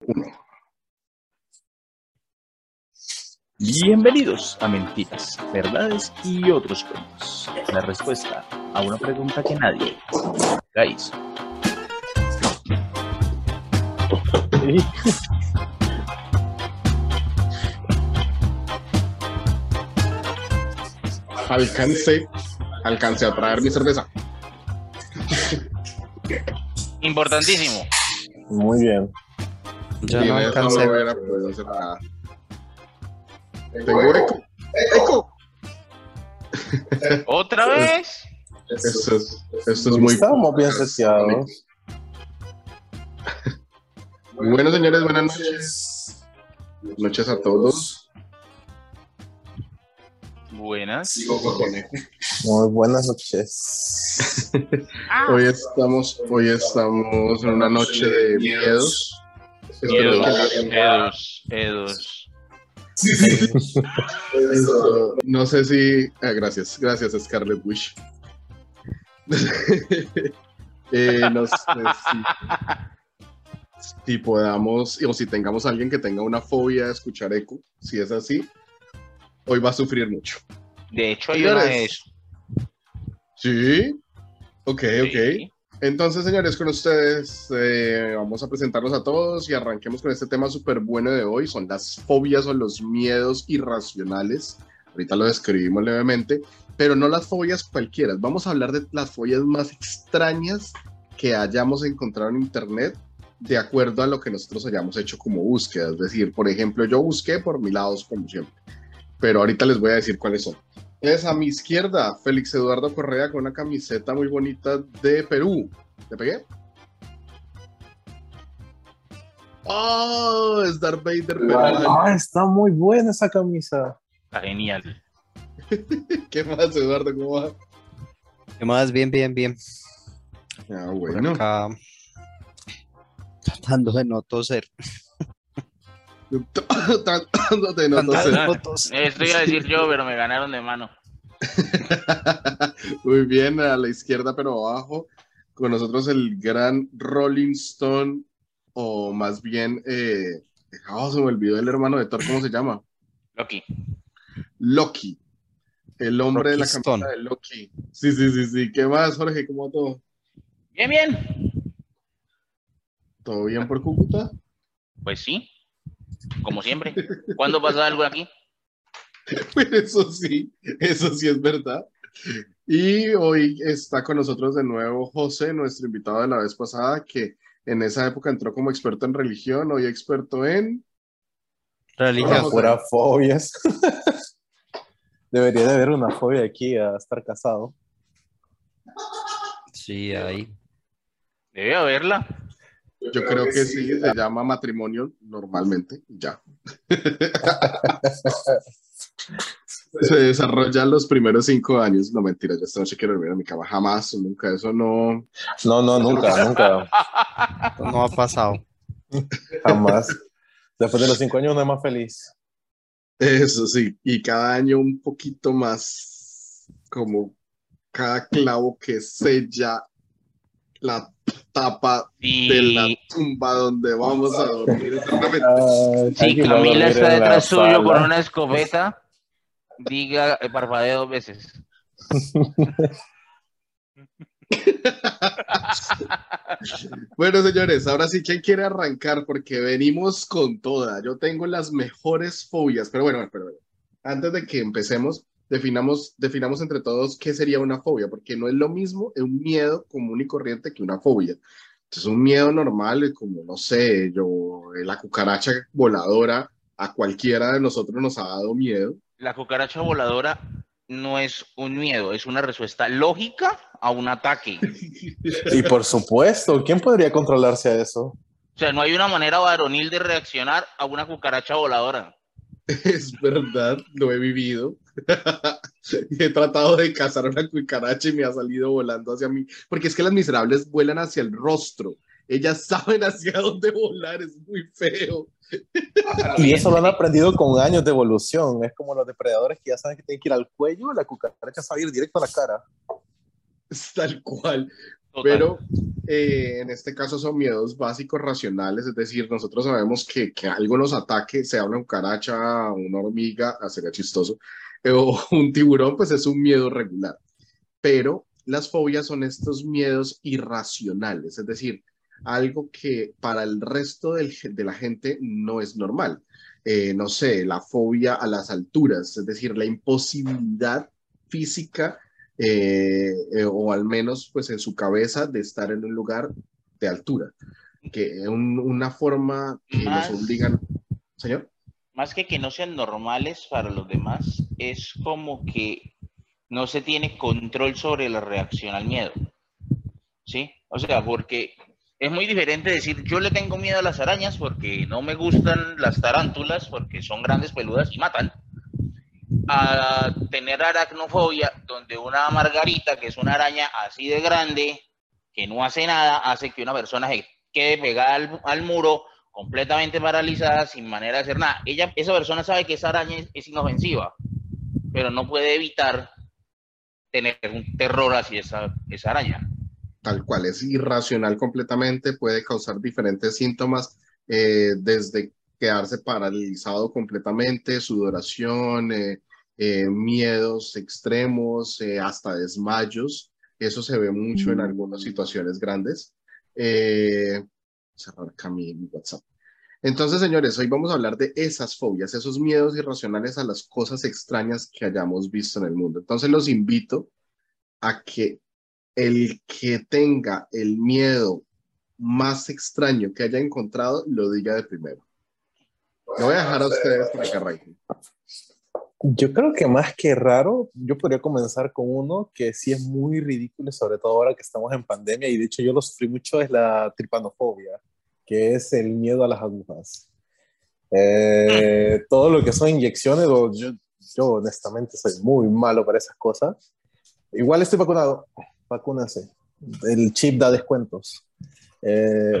Uno. Bienvenidos a Mentiras, Verdades y otros cuentos. La respuesta a una pregunta que nadie nunca hizo. Alcancé, alcancé a traer mi cerveza. Importantísimo. Muy bien. Yo Sin no alcancé. no hubiera podido hacer nada. Tengo eco. ¡Eco! ¿Otra vez? Esto es, esto es muy. Estamos bien seteados. Bueno, señores, buenas noches. Buenas noches a todos. Buenas. Muy buenas noches. Hoy estamos, hoy estamos en una noche de miedos. Edos, edos, edos. Eso, no sé si. ah, gracias, gracias, Scarlet Wish. Eh, no sé si, si podamos, o si tengamos a alguien que tenga una fobia de escuchar eco. Si es así, hoy va a sufrir mucho. De hecho, hay una de Señores. eso. Sí, ok, ok. Entonces, señores, con ustedes eh, vamos a presentarnos a todos y arranquemos con este tema súper bueno de hoy. Son las fobias o los miedos irracionales. Ahorita lo describimos levemente, pero no las fobias cualquiera. Vamos a hablar de las fobias más extrañas que hayamos encontrado en Internet de acuerdo a lo que nosotros hayamos hecho como búsqueda. Es decir, por ejemplo, yo busqué por mi lado, como siempre, pero ahorita les voy a decir cuáles son. Es a mi izquierda, Félix Eduardo Correa con una camiseta muy bonita de Perú. ¿Te pegué? ¡Oh! Es Darth Vader peruano. Ah, está muy buena esa camisa. Está genial. ¿Qué más, Eduardo? ¿Cómo va? ¿Qué más? Bien, bien, bien. Ah, Por bueno. acá. Tratando de no toser. No. Esto iba a decir yo, pero me ganaron de mano. Muy bien, a la izquierda, pero abajo. Con nosotros el gran Rolling Stone, o más bien, eh, oh, se me olvidó el hermano de Thor, ¿cómo se llama? Loki. Loki. El hombre de la Stone. de Loki. Sí, sí, sí, sí. ¿Qué más, Jorge? ¿Cómo va todo? Bien, bien. ¿Todo bien por Cúcuta? Pues sí. Como siempre. ¿Cuándo pasa algo aquí? Eso sí, eso sí es verdad. Y hoy está con nosotros de nuevo José, nuestro invitado de la vez pasada, que en esa época entró como experto en religión, hoy experto en... Religión. Pura fobias. Debería de haber una fobia aquí a estar casado. Sí, ahí. Debe haberla. Yo creo que sí, se llama matrimonio normalmente, ya. Se desarrolla los primeros cinco años. No, mentira, yo esta noche quiero dormir en mi cama. Jamás, nunca, eso no. No, no, nunca, nunca. No ha pasado. Jamás. Después de los cinco años no es más feliz. Eso sí, y cada año un poquito más como cada clavo que sella la tapa de la tumba donde vamos a dormir a dormir Camila está detrás suyo con una escopeta, diga eh, parpadee dos veces. Bueno, señores, ahora sí, ¿quién quiere arrancar? Porque venimos con toda. Yo tengo las mejores fobias, pero bueno, pero bueno, antes de que empecemos, definamos, definamos entre todos qué sería una fobia, porque no es lo mismo un miedo común y corriente que una fobia. Entonces, un miedo normal, es como, no sé, yo, la cucaracha voladora, a cualquiera de nosotros nos ha dado miedo. La cucaracha voladora no es un miedo, es una respuesta lógica a un ataque. Y por supuesto, ¿quién podría controlarse a eso? O sea, no hay una manera varonil de reaccionar a una cucaracha voladora. Es verdad, lo he vivido. he tratado de cazar una cucaracha y me ha salido volando hacia mí. Porque es que las miserables vuelan hacia el rostro. Ellas saben hacia dónde volar, es muy feo. Y eso lo han aprendido con años de evolución. Es como los depredadores que ya saben que tienen que ir al cuello, la cucaracha sabe ir directo a la cara. Tal cual. Pero eh, en este caso son miedos básicos racionales, es decir, nosotros sabemos que, que algo nos ataque, sea una cucaracha, una hormiga, ah, sería chistoso, eh, o un tiburón, pues es un miedo regular. Pero las fobias son estos miedos irracionales, es decir, algo que para el resto del- de la gente no es normal. Eh, no sé, la fobia a las alturas, es decir, la imposibilidad física eh, eh, o al menos pues en su cabeza de estar en un lugar de altura, que es un- una forma que Más- nos obligan, señor. más que que no sean normales para los demás, es como que no se tiene control sobre la reacción al miedo. ¿Sí? O sea, porque es muy diferente decir, yo le tengo miedo a las arañas porque no me gustan las tarántulas porque son grandes, peludas y matan, a tener aracnofobia, donde una margarita, que es una araña así de grande, que no hace nada, hace que una persona se quede pegada al, al muro completamente paralizada, sin manera de hacer nada. Ella, esa persona sabe que esa araña es, es inofensiva, pero no puede evitar tener un terror hacia esa, esa araña. tal cual, es irracional completamente, puede causar diferentes síntomas, eh, desde quedarse paralizado completamente, sudoración, eh, eh, miedos extremos, eh, hasta desmayos. Eso se ve mucho en algunas situaciones grandes. Eh, cerrar acá mi, mi WhatsApp. Entonces, señores, hoy vamos a hablar de esas fobias, esos miedos irracionales a las cosas extrañas que hayamos visto en el mundo. Entonces, los invito a que el que tenga el miedo más extraño que haya encontrado lo diga de primero. Lo voy a dejar a ustedes para que arranquen. Yo creo que más que raro, yo podría comenzar con uno que sí es muy ridículo, sobre todo ahora que estamos en pandemia, y de hecho yo lo sufrí mucho, es la tripanofobia, que es el miedo a las agujas. Eh, todo lo que son inyecciones, yo, yo honestamente soy muy malo para esas cosas. Igual estoy vacunado, vacúnense. El chip da descuentos. Eh,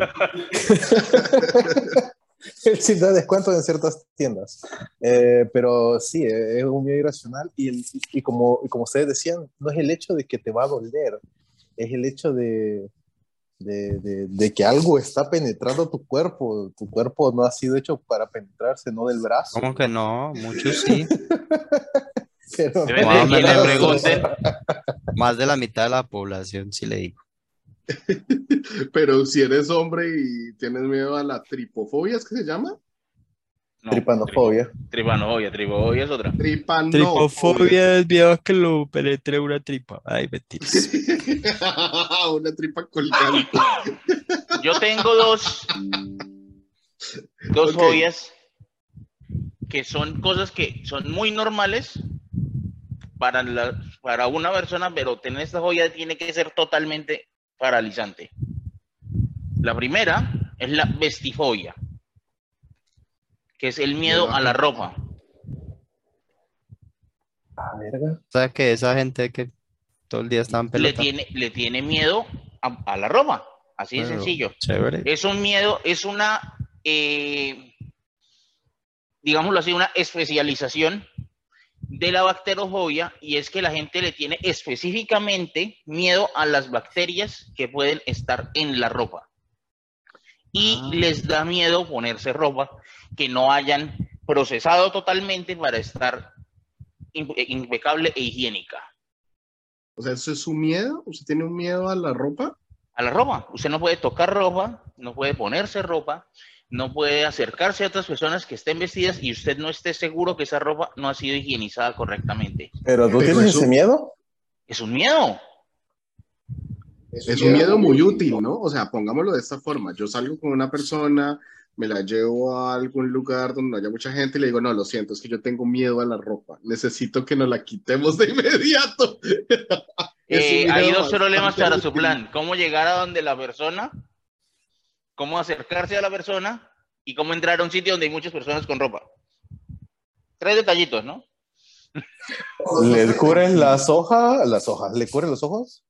el chip da descuentos en ciertas tiendas. Eh, pero sí, eh, es un miedo irracional y, el- y como, y como ustedes decían, no es el hecho de que te va a doler, es el hecho de, de, de- de que algo está penetrando tu cuerpo. Tu cuerpo no ha sido hecho para penetrarse, no del brazo. ¿Cómo que no? Muchos sí. Pero quién le pregunten. Más de la mitad de la población, sí le digo. Pero si eres hombre y tienes miedo a la tripofobia, ¿es que se llama? No, Tripanofobia. tri- Tripanofobia, tripofobia es otra. Tripanofobia. Tripofobia es miedo a que lo penetre una tripa. Ay, mentiras. Una tripa colgante. Yo tengo dos, dos Ok. fobias que son cosas que son muy normales para, la, para una persona, pero tener esta fobia tiene que ser totalmente paralizante. La primera es la vestifobia, que es el miedo a la ropa. Ah, verga. O sea, que esa gente que todo el día está en Le tiene, le tiene miedo a, a la ropa, así de Pero, sencillo. Chévere. Es un miedo, es una, eh, digámoslo así, una especialización de la bacterofobia y es que la gente le tiene específicamente miedo a las bacterias que pueden estar en la ropa. Y Ah. les da miedo ponerse ropa que no hayan procesado totalmente para estar impe- impecable e higiénica. O sea, ¿eso es su miedo? ¿Usted tiene un miedo a la ropa? a la ropa. Usted no puede tocar ropa, no puede ponerse ropa, no puede acercarse a otras personas que estén vestidas y usted no esté seguro que esa ropa no ha sido higienizada correctamente. Pero tú tienes ese miedo. Es un miedo. Es un miedo muy útil, ¿no? O sea, pongámoslo de esta forma. Yo salgo con una persona, me la llevo a algún lugar donde no haya mucha gente y le digo, no, lo siento, es que yo tengo miedo a la ropa. Necesito que nos la quitemos de inmediato. Eh, hay dos problemas para su plan. Cómo llegar a donde la persona, cómo acercarse a la persona y cómo entrar a un sitio donde hay muchas personas con ropa. Tres detallitos, ¿no? ¿Le cubren las hojas? Las hojas. ¿Le cubren los ojos?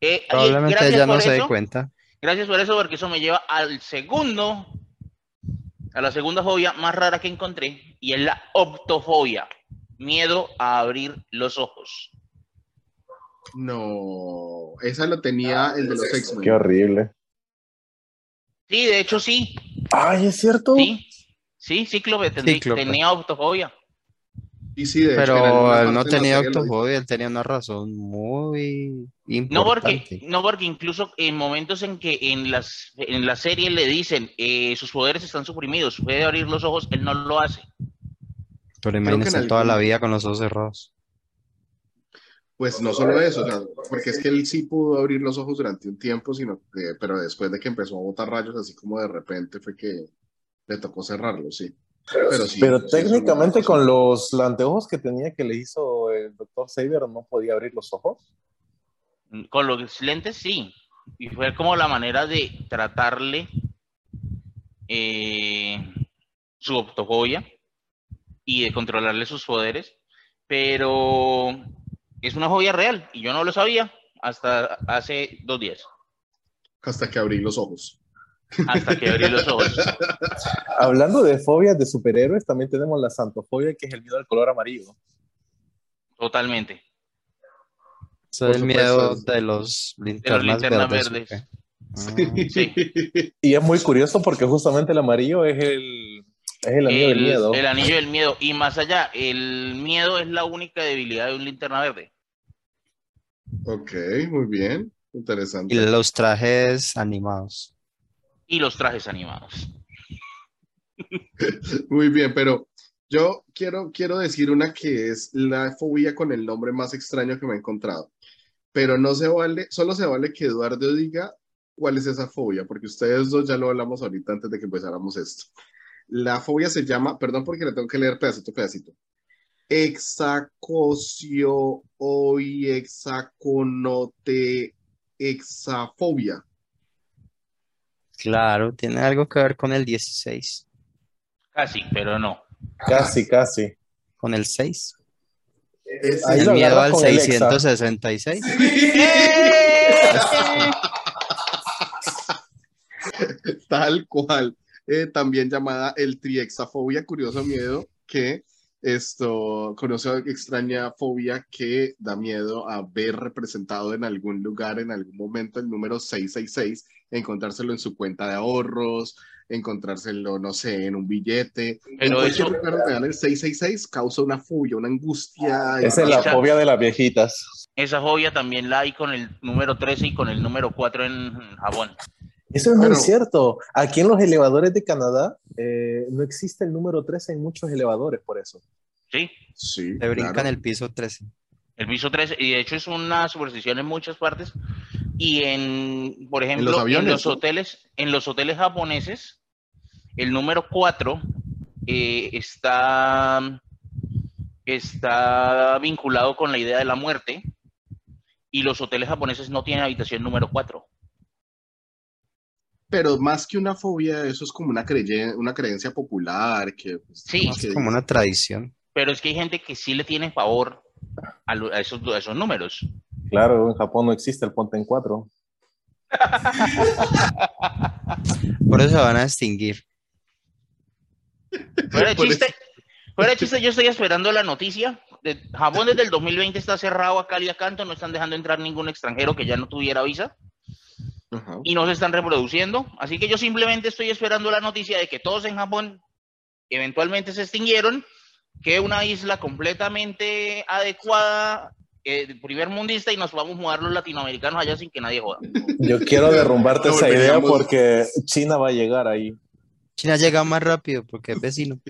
Eh, Probablemente ella no se dé cuenta. Gracias por eso, porque eso me lleva al segundo, a la segunda fobia más rara que encontré, y es la optofobia, miedo a abrir los ojos. No, esa lo tenía el de los X-Men. Qué horrible. Sí, de hecho sí. Ay, es cierto. Sí, sí, Cíclope, ten- Cíclope. tenía autofobia. Y sí, de Pero él no tenía autofobia, él tenía una razón muy No porque, importante. no porque incluso en momentos en que en las en la serie le dicen eh, sus poderes están suprimidos, puede abrir los ojos, él no lo hace. Pero imagínese toda la vida con los ojos cerrados. Pues no solo eso, o sea, porque es que él sí pudo abrir los ojos durante un tiempo, sino que, pero después de que empezó a botar rayos, así como de repente fue que le tocó cerrarlos, sí. Pero sí. Pero sí, técnicamente con los anteojos que tenía que le hizo el doctor Xavier no podía abrir los ojos. Con los lentes sí. Y fue como la manera de tratarle eh, su optofobia y de controlarle sus poderes. Pero es una fobia real y yo no lo sabía hasta hace dos días. Hasta que abrí los ojos. Hasta que abrí los ojos. Hablando de fobias de superhéroes, también tenemos la santofobia, que es el miedo al color amarillo. Totalmente. Eso es el miedo de los linternas, linternas verdes. Y es muy curioso porque justamente el amarillo es el, es el anillo del El- miedo. el anillo del miedo. Y más allá, el miedo es la única debilidad de un linterna verde. Ok, muy bien. Y Interesante. los trajes animados. Y los trajes animados. Muy bien, pero yo quiero, quiero decir una que es la fobia con el nombre más extraño que me he encontrado. Pero no se vale, solo se vale que Eduardo diga cuál es esa fobia, porque ustedes dos ya lo hablamos ahorita antes de que empezáramos esto. La fobia se llama, perdón porque le tengo que leer pedacito pedacito. Exacosio oi exaconote exafobia. Claro, tiene algo que ver con el 16, Casi, pero no. Casi, casi. con el 6. Es Ahí El miedo al con el exa. 666. Tal cual. Eh, también llamada el triexafobia, curioso miedo que esto, curioso extraña fobia que da miedo a ver representado en algún lugar, en algún momento, el número 666, encontrárselo en su cuenta de ahorros, encontrárselo, no sé, en un billete. Pero en cualquier eso- lugar donde vean el 666 causa una fobia, una angustia. Esa es la Esa- fobia de las viejitas. Esa fobia también la hay con el número 13 y con el número 4 en Japón. Eso es muy cierto. Aquí en los elevadores de Canadá eh, no existe el número 13 en muchos elevadores, por eso. ¿Sí? Sí, Te brincan claro. el piso 13. El piso 13, y de hecho es una superstición en muchas partes. Y en, por ejemplo, los en aviones, los hoteles, en los hoteles japoneses, el número 4 eh, está, está vinculado con la idea de la muerte. Y los hoteles japoneses no tienen habitación número 4. Pero más que una fobia, eso es como una, creye- una creencia popular. Que, pues, Sí. que- Es como una tradición. Pero es que hay gente que sí le tiene favor a, a esos, a esos números. Claro, en Japón no existe el ponte en cuatro. Por eso se van a extinguir. Fuera chiste, fuera de chiste, yo estoy esperando la noticia. De Japón desde el 2020 está cerrado a cal y a canto, no están dejando entrar ningún extranjero que ya no tuviera visa Ajá. y no se están reproduciendo. Así que yo simplemente estoy esperando la noticia de que todos en Japón eventualmente se extinguieron, que una isla completamente adecuada, eh, primer mundista, y nos vamos a mudar los latinoamericanos allá sin que nadie joda. Yo quiero derrumbarte esa idea porque China va a llegar ahí. China llega más rápido porque es vecino.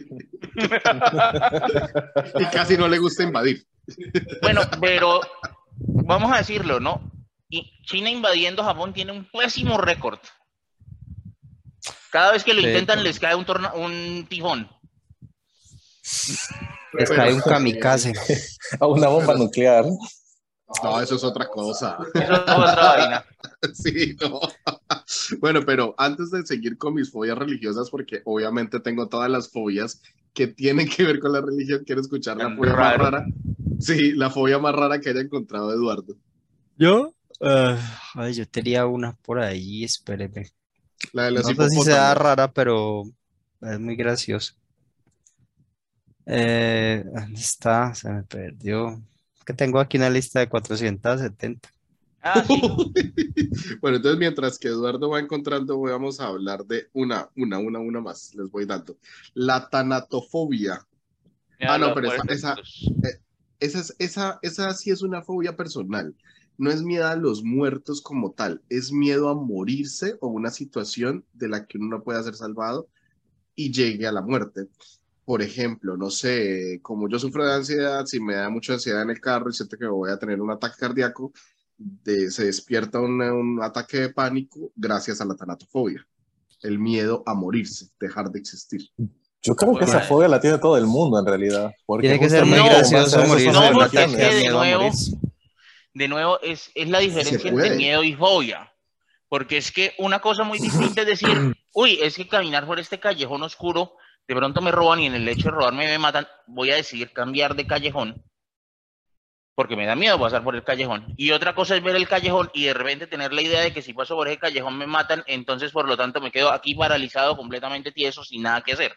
Y casi no le gusta invadir. Bueno, pero vamos a decirlo, ¿no? Y China invadiendo Japón tiene un pésimo récord. Cada vez que lo Sí. intentan les cae un, torna- un tifón. Les cae un kamikaze. A una bomba nuclear. No, eso es otra cosa. Eso es otra vaina. Sí, no. Bueno, pero antes de seguir con mis fobias religiosas, porque obviamente tengo todas las fobias que tienen que ver con la religión, quiero escuchar la fobia raro. más rara. Sí, la fobia más rara que haya encontrado Eduardo. ¿Yo? Ah, ay, yo tenía una por ahí, espéreme. La de No los sé si sea rara, pero es muy gracioso. Eh, ¿dónde está? Se me perdió. Que tengo aquí una lista de 470. Ah, sí. Bueno, entonces mientras que Eduardo va encontrando, vamos a hablar de una, una, una, una más. Les voy dando. La tanatofobia. Ah, no, pero esa- esa- Esa, es- esa, esa sí es una fobia personal. No es miedo a los muertos como tal, es miedo a morirse o una situación de la que uno no pueda ser salvado y llegue a la muerte. Por ejemplo, no sé, como yo sufro de ansiedad, si me da mucha ansiedad en el carro y siento que voy a tener un ataque cardíaco, de- se despierta un, un ataque de pánico gracias a la tanatofobia, el miedo a morirse, dejar de existir. Yo creo que esa fobia la tiene todo el mundo en realidad. porque Tiene que ser muy gracioso no, porque es que de nuevo- morirse. De nuevo, es, es la diferencia entre miedo y fobia. Porque es que una cosa muy distinta es decir, uy, es que caminar por este callejón oscuro, de pronto me roban y en el hecho de robarme me matan, voy a decidir cambiar de callejón porque me da miedo pasar por el callejón. Y otra cosa es ver el callejón y de repente tener la idea de que si paso por ese callejón me matan, entonces por lo tanto me quedo aquí paralizado, completamente tieso, sin nada que hacer.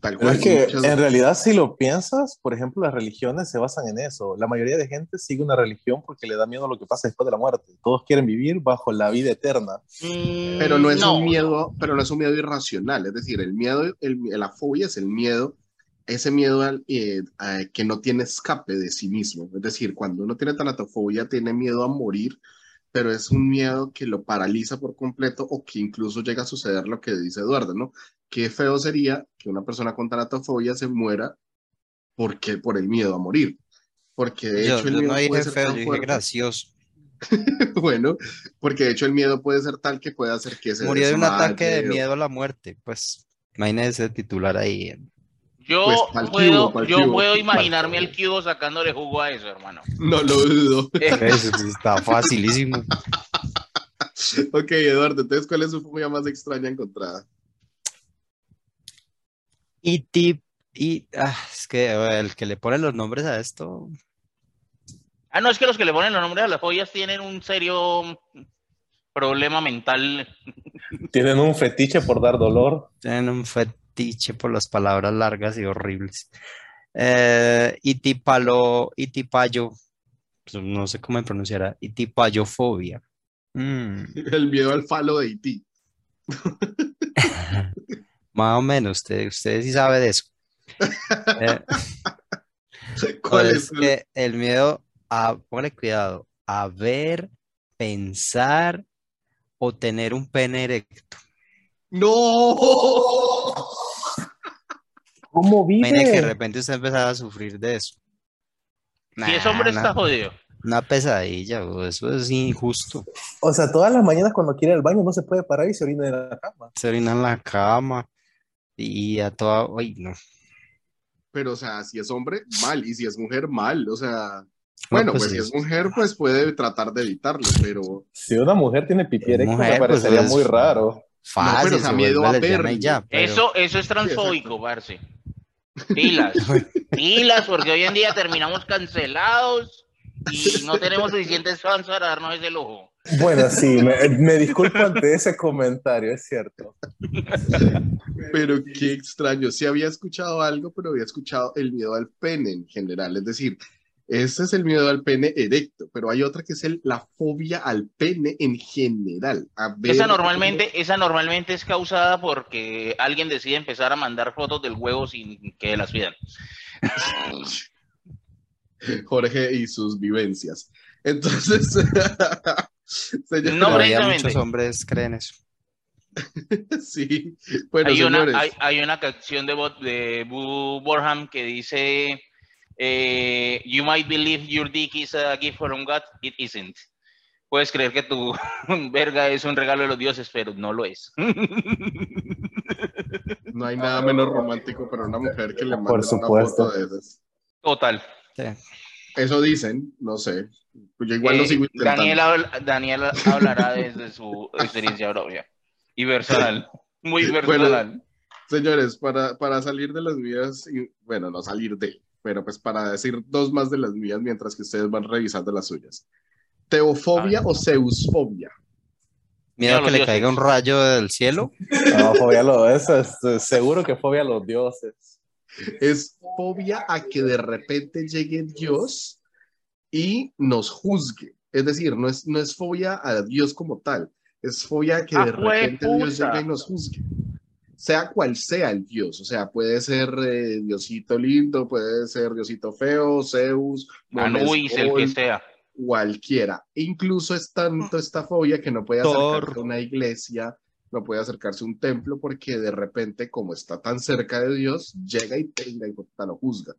Tal Pero cual. es que muchas- en realidad si lo piensas, por ejemplo, las religiones se basan en eso. La mayoría de gente sigue una religión porque le da miedo a lo que pasa después de la muerte. Todos quieren vivir bajo la vida eterna. Mm, Pero no es un miedo, pero no es un miedo irracional, es decir, el miedo, el- la fobia es el miedo, ese miedo al, eh, a- que no tiene escape de sí mismo. Es decir, cuando uno tiene tanatofobia, tiene miedo a morir, pero es un miedo que lo paraliza por completo o que incluso llega a suceder lo que dice Eduardo, ¿no? Qué feo sería que una persona con tanatofobia se muera porque, por el miedo a morir. Porque de Yo, hecho el yo miedo no dije puede ser feo, tan yo dije fuerte. gracioso. Bueno, porque de hecho el miedo puede ser tal que puede hacer que se Murió de un ataque de miedo a la muerte. Pues imagínese ese titular ahí. Yo Pues, puedo, cubo, yo cubo. puedo imaginarme al cubo sacándole jugo a eso, hermano. No lo dudo. Eso sí está facilísimo. Ok, Eduardo, entonces, ¿cuál es su fobia más extraña encontrada? Y tip, y ah, es que eh, el que le pone los nombres a esto, Ah, no, es que los que le ponen los nombres a las joyas tienen un serio problema mental. Tienen un fetiche por dar dolor. tienen un fetiche por las palabras largas y horribles. Eh, itipalo, itipayo, pues, no sé cómo me pronunciará, itipayofobia. Mm, El miedo al falo de Haití. más o menos, usted, usted sí sabe de eso. Eh, ¿Cuál Pues es? que el miedo a, póngale cuidado, a ver, pensar o tener un pene erecto. ¡No! ¿Cómo Imagine que de vive? repente usted empezara a sufrir de eso. Si es hombre, Nah, está jodido. una pesadilla, bro, eso es injusto. O sea, todas las mañanas cuando quiere ir al baño no se puede parar y se orina en la cama. Se orina en la cama y a toda, uy, no. Pero, o sea, si es hombre, mal. Y si es mujer, mal. O sea, No, bueno, pues pues si es mujer, pues puede tratar de evitarlo, pero... Si una mujer tiene pipí erecto, me pues, parecería es- muy raro. Fácil, pero, o sea, se miedo a y ya, pero- Eso, eso es transfóbico, parce. Pilas. Pilas, porque hoy en día terminamos cancelados y no tenemos suficientes fans para darnos ese lujo. Bueno, sí, me, me disculpo ante ese comentario, es cierto. Pero qué extraño. Sí había escuchado algo, pero había escuchado el miedo al pene en general. Es decir, ese es el miedo al pene erecto, pero hay otra que es el, la fobia al pene en general. A ver, Esa normalmente, esa normalmente es causada porque alguien decide empezar a mandar fotos del huevo sin que las pidan. Jorge y sus vivencias. Entonces, señores, No, Todavía precisamente. muchos hombres creen eso. sí. Bueno, hay, una, hay, hay una canción de, de Boo Borham que dice eh, You might believe your dick is a gift from God, it isn't. Puedes creer que tu verga es un regalo de los dioses, pero no lo es. no hay nada menos romántico para una mujer que le mande Por una supuesto. foto de esas. Total. Sí. Eso dicen, no sé. Yo igual lo Eh, sigo intentando. Daniel, habl- Daniel hablará desde su experiencia propia y personal. Muy personal. Señores, para, para salir de las mías, y, bueno, no salir de, pero pues para decir dos más de las mías mientras que ustedes van revisando las suyas. ¿Teofobia o zeusfobia? Miedo a que le dioses. caiga un rayo del cielo. No, fobia a los, eso es eh, seguro que fobia a los dioses. Es fobia a que de repente llegue Dios y nos juzgue. Es decir, no es, no es fobia a Dios como tal, es fobia a que ¡Ah, de repente Dios llegue y nos juzgue. Sea cual sea el Dios, o sea, puede ser eh, Diosito lindo, puede ser Diosito feo, Zeus, Anubis, el que sea. cualquiera. E incluso es tanto esta fobia que no puede Thor. acercarse a una iglesia, no puede acercarse a un templo, porque de repente, como está tan cerca de Dios, llega y tenga y lo juzga.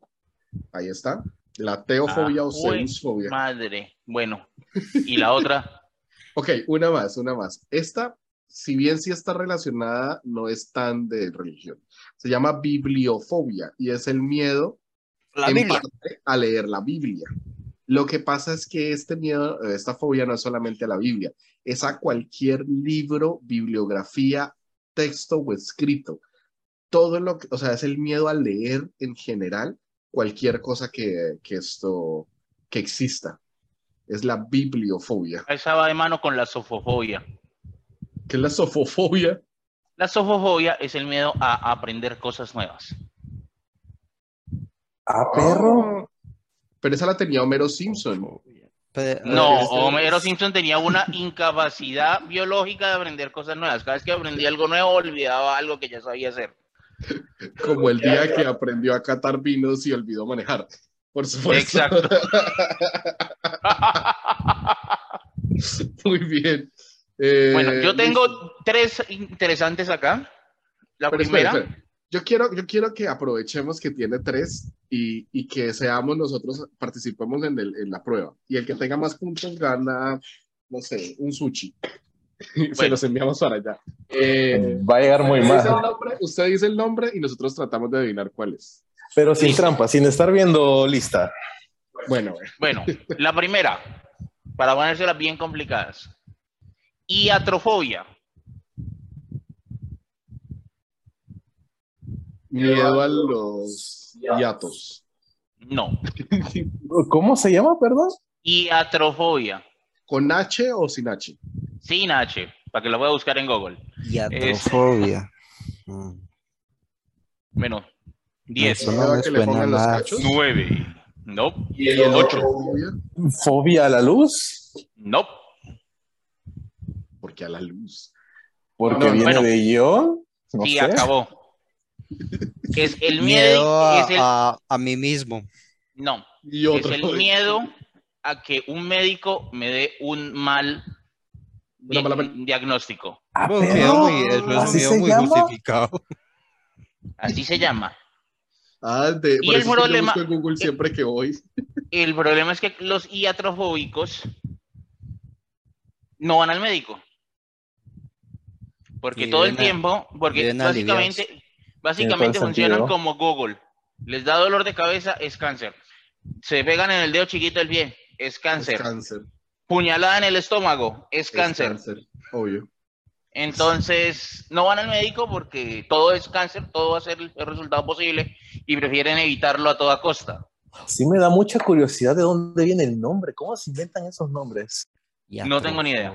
Ahí está. La teofobia o Ah, jue- Zeusfobia. Madre. Bueno. Y la otra. Ok, una más, una más. Esta, si bien sí está relacionada, no es tan de religión. Se llama bibliofobia y es el miedo La en parte a leer la Biblia. Lo que pasa es que este miedo, eh, esta fobia no es solamente a la Biblia, es a cualquier libro, bibliografía, texto o escrito. Todo lo que, o sea, es el miedo a leer en general cualquier cosa que, que esto, que exista. Es la bibliofobia. Esa va de mano con la sofofobia. ¿Qué es la sofofobia? La sofofobia es el miedo a aprender cosas nuevas. Ah, perro. Pero esa la tenía Homero Simpson. No, Este- Homero Simpson tenía una incapacidad biológica de aprender cosas nuevas. Cada vez que aprendía algo nuevo, olvidaba algo que ya sabía hacer. Como el día que aprendió a catar vinos y olvidó manejar. Por supuesto. Exacto. Muy bien. Eh, bueno, yo listo. tengo tres interesantes acá. La Pero espera, primera, espera. Yo quiero, yo quiero que aprovechemos que tiene tres y, y que seamos nosotros, participemos en, el- en la prueba. Y el que tenga más puntos gana, no sé, un sushi. Se Bueno. los enviamos para allá. Eh, Va a llegar muy mal. nombre, usted dice el nombre y nosotros tratamos de adivinar cuál es. Pero sin Listo. trampa, sin estar viendo lista. Bueno, bueno. bueno, la primera, para ponérselas bien complicadas. Iatrofobia. miedo a los hiatos. No. ¿Cómo se llama, perdón? Iatrofobia. ¿Con H o sin H? Sin H, para que lo voy a buscar en Google. Iatrofobia. Mm. Bueno, 10, Eso Miedo no que le pongan los nada. cachos. 9, no, ¿Y el Ocho. fobia? Fobia a la luz. no, Porque a la luz. Porque No, viene bueno. de yo. No sí, sé. acabó. Es el Miedo miedo, a, es el, a- a mí mismo. no, Y es otro. el miedo a que un médico me dé un mal di- diagnóstico. Ah, Un miedo muy, es un ¿Así miedo se muy llama? justificado. Así se llama. Ah, de, Y el es que yo problema- busco en Google siempre que voy. El problema es que los iatrofóbicos no van al médico. Porque Y todo el tiempo, porque básicamente, básicamente funcionan sentido. como Google. Les da dolor de cabeza, es cáncer. Se pegan en el dedo chiquito del pie, es cáncer. Es cáncer. Puñalada en el estómago, es Es cáncer. Obvio. Entonces, no van al médico porque todo es cáncer, todo va a ser el el resultado posible y prefieren evitarlo a toda costa. Sí me da mucha curiosidad de dónde viene el nombre. ¿Cómo se inventan esos nombres? No tengo ni idea.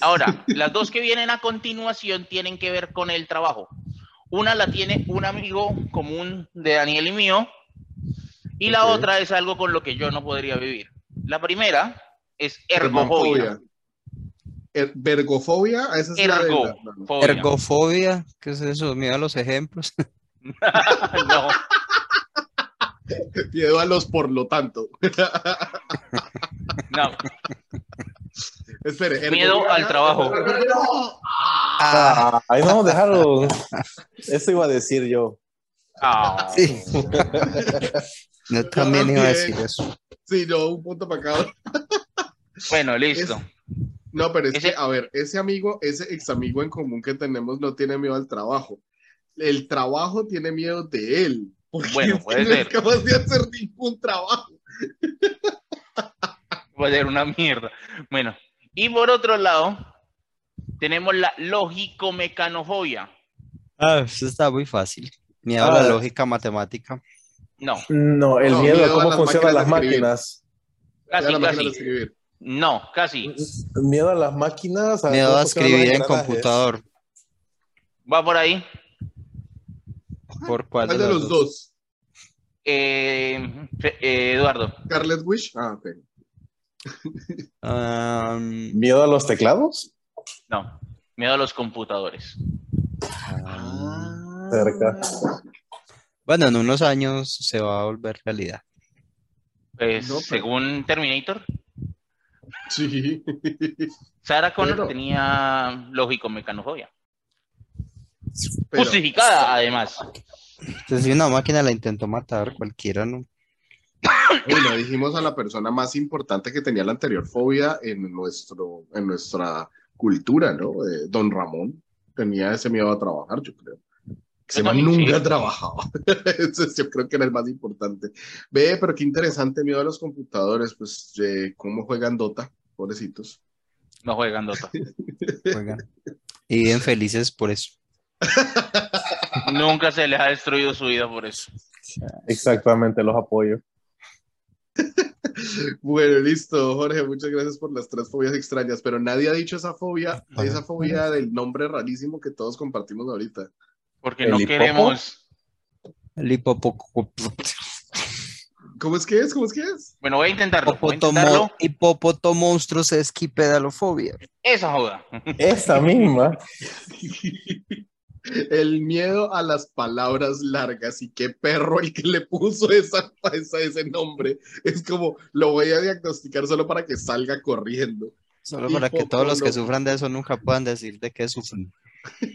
Ahora, las dos que vienen a continuación tienen que ver con el trabajo. Una la tiene un amigo común de Daniel y mío, y la otra es algo con lo que yo no podría vivir. La primera es ergofobia. Er- vergofobia, esa es la de la- no, no. Ergofobia. Ergofobia, ¿qué es eso? Mira los ejemplos. no, Miedo a los por lo tanto. no, Espere, Miedo al trabajo. Ah, Ah, ay, no, dejarlo. Eso iba a decir yo. Ah, sí. Yo también iba a decir eso. Sí, no, un punto para cada. Bueno, listo. No, pero es Ese- que, a ver, ese amigo, ese ex amigo en común que tenemos no tiene miedo al trabajo. El trabajo tiene miedo de él. Porque Bueno, es que puede no ser. es capaz de hacer ningún trabajo. Puede ser una mierda. Bueno, y por otro lado, tenemos la lógico-mecanofobia. Ah, eso está muy fácil. Miedo a Ah. la lógica matemática. No, No, el No, miedo, miedo a a cómo funcionan las máquinas casi, la casi. escribir. No, casi. Miedo a las máquinas. a Miedo a escribir en computador. Va por ahí. ¿Por cuál ¿Cuál de los dos? dos? Eh, eh, Eduardo, Scarlet Wish. Ah, ok. Um, ¿Miedo a los teclados? no. Miedo a los computadores. Ah. Cerca. bueno, en unos años se va a volver realidad. Pues, No, pero- según Terminator, Sí. Sarah Connor Pero- tenía lógico mecanofobia. Pero- Justificada, además. Entonces, si una máquina la intentó matar, cualquiera, ¿no? Bueno, dijimos a la persona más importante que tenía la anterior fobia en, nuestro, en nuestra cultura, ¿no? Eh, don Ramón tenía ese miedo a trabajar, yo creo. Ese man nunca sí. trabajaba. Yo creo que era el más importante. Ve, pero qué interesante miedo a los computadores, pues, eh, cómo juegan Dota, pobrecitos. No juegan Dota. Juegan. Y viven felices por eso. Nunca se les ha destruido su vida por eso. Exactamente, los apoyo. Bueno, listo, Jorge, muchas gracias por las tres fobias extrañas, pero nadie ha dicho esa fobia, esa fobia del nombre rarísimo que todos compartimos ahorita. Porque ¿El no hipopo? queremos. El hipopoco- ¿Cómo es que es? ¿Cómo es que es? Bueno, voy a intentarlo. Hipopotomo- hipopótamo monstruos esquipedalofobia. Esa joda. Esa misma. El miedo a las palabras largas y qué perro el que le puso esa, esa- ese nombre. Es como, lo voy a diagnosticar solo para que salga corriendo. Solo para que todos los que sufran de eso nunca puedan decir de qué sufren.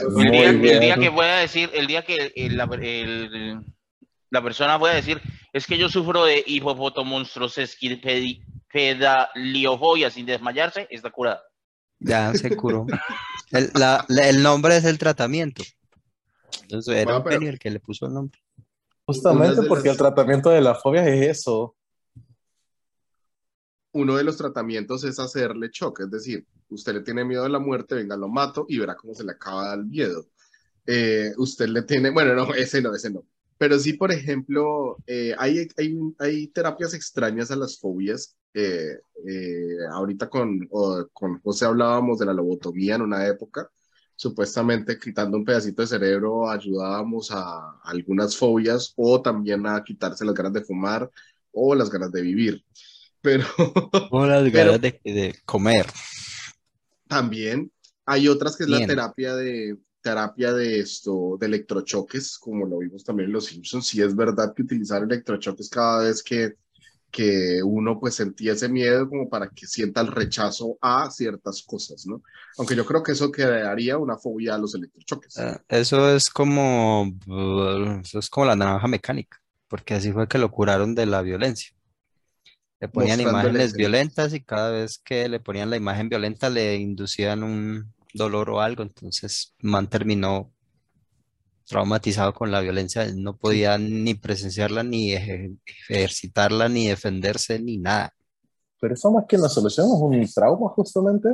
El día, el día que voy a decir, el día que el- la, el- la persona voy a decir, es que yo sufro de hipopotomonstrosesquipedaliofobia sin desmayarse, está curada. Ya se curó. El, la- la- el nombre es el tratamiento. Entonces era Bueno, genio el que le puso el nombre. Justamente porque las- el tratamiento de la fobia es eso. Uno de los tratamientos es hacerle shock, es decir, usted le tiene miedo a la muerte, venga, lo mato y verá cómo se le acaba el miedo. Eh, usted le tiene, bueno, no, ese no, ese no. Pero sí, por ejemplo, eh, hay, hay, hay terapias extrañas a las fobias. Eh, eh, ahorita con, o- con José hablábamos de la lobotomía en una época. Supuestamente quitando un pedacito de cerebro ayudábamos a algunas fobias o también a quitarse las ganas de fumar o las ganas de vivir. Pero Como las Pero- ganas de, de comer. también hay otras que es la terapia de terapia de esto, de electrochoques, como lo vimos también en Los Simpsons. Sí es verdad que utilizar electrochoques cada vez que, que uno pues sentía ese miedo como para que sienta el rechazo a ciertas cosas, ¿no? Aunque yo creo que eso crearía una fobia a los electrochoques. Eh, Eso es como, eso es como la naranja mecánica, porque así fue que lo curaron de la violencia. Le ponían imágenes violentas y cada vez que le ponían la imagen violenta le inducían un dolor o algo, entonces man terminó traumatizado con la violencia, él no podía ni presenciarla, ni eje- ejercitarla, ni defenderse, ni nada. Pero eso más que una solución es un trauma, justamente.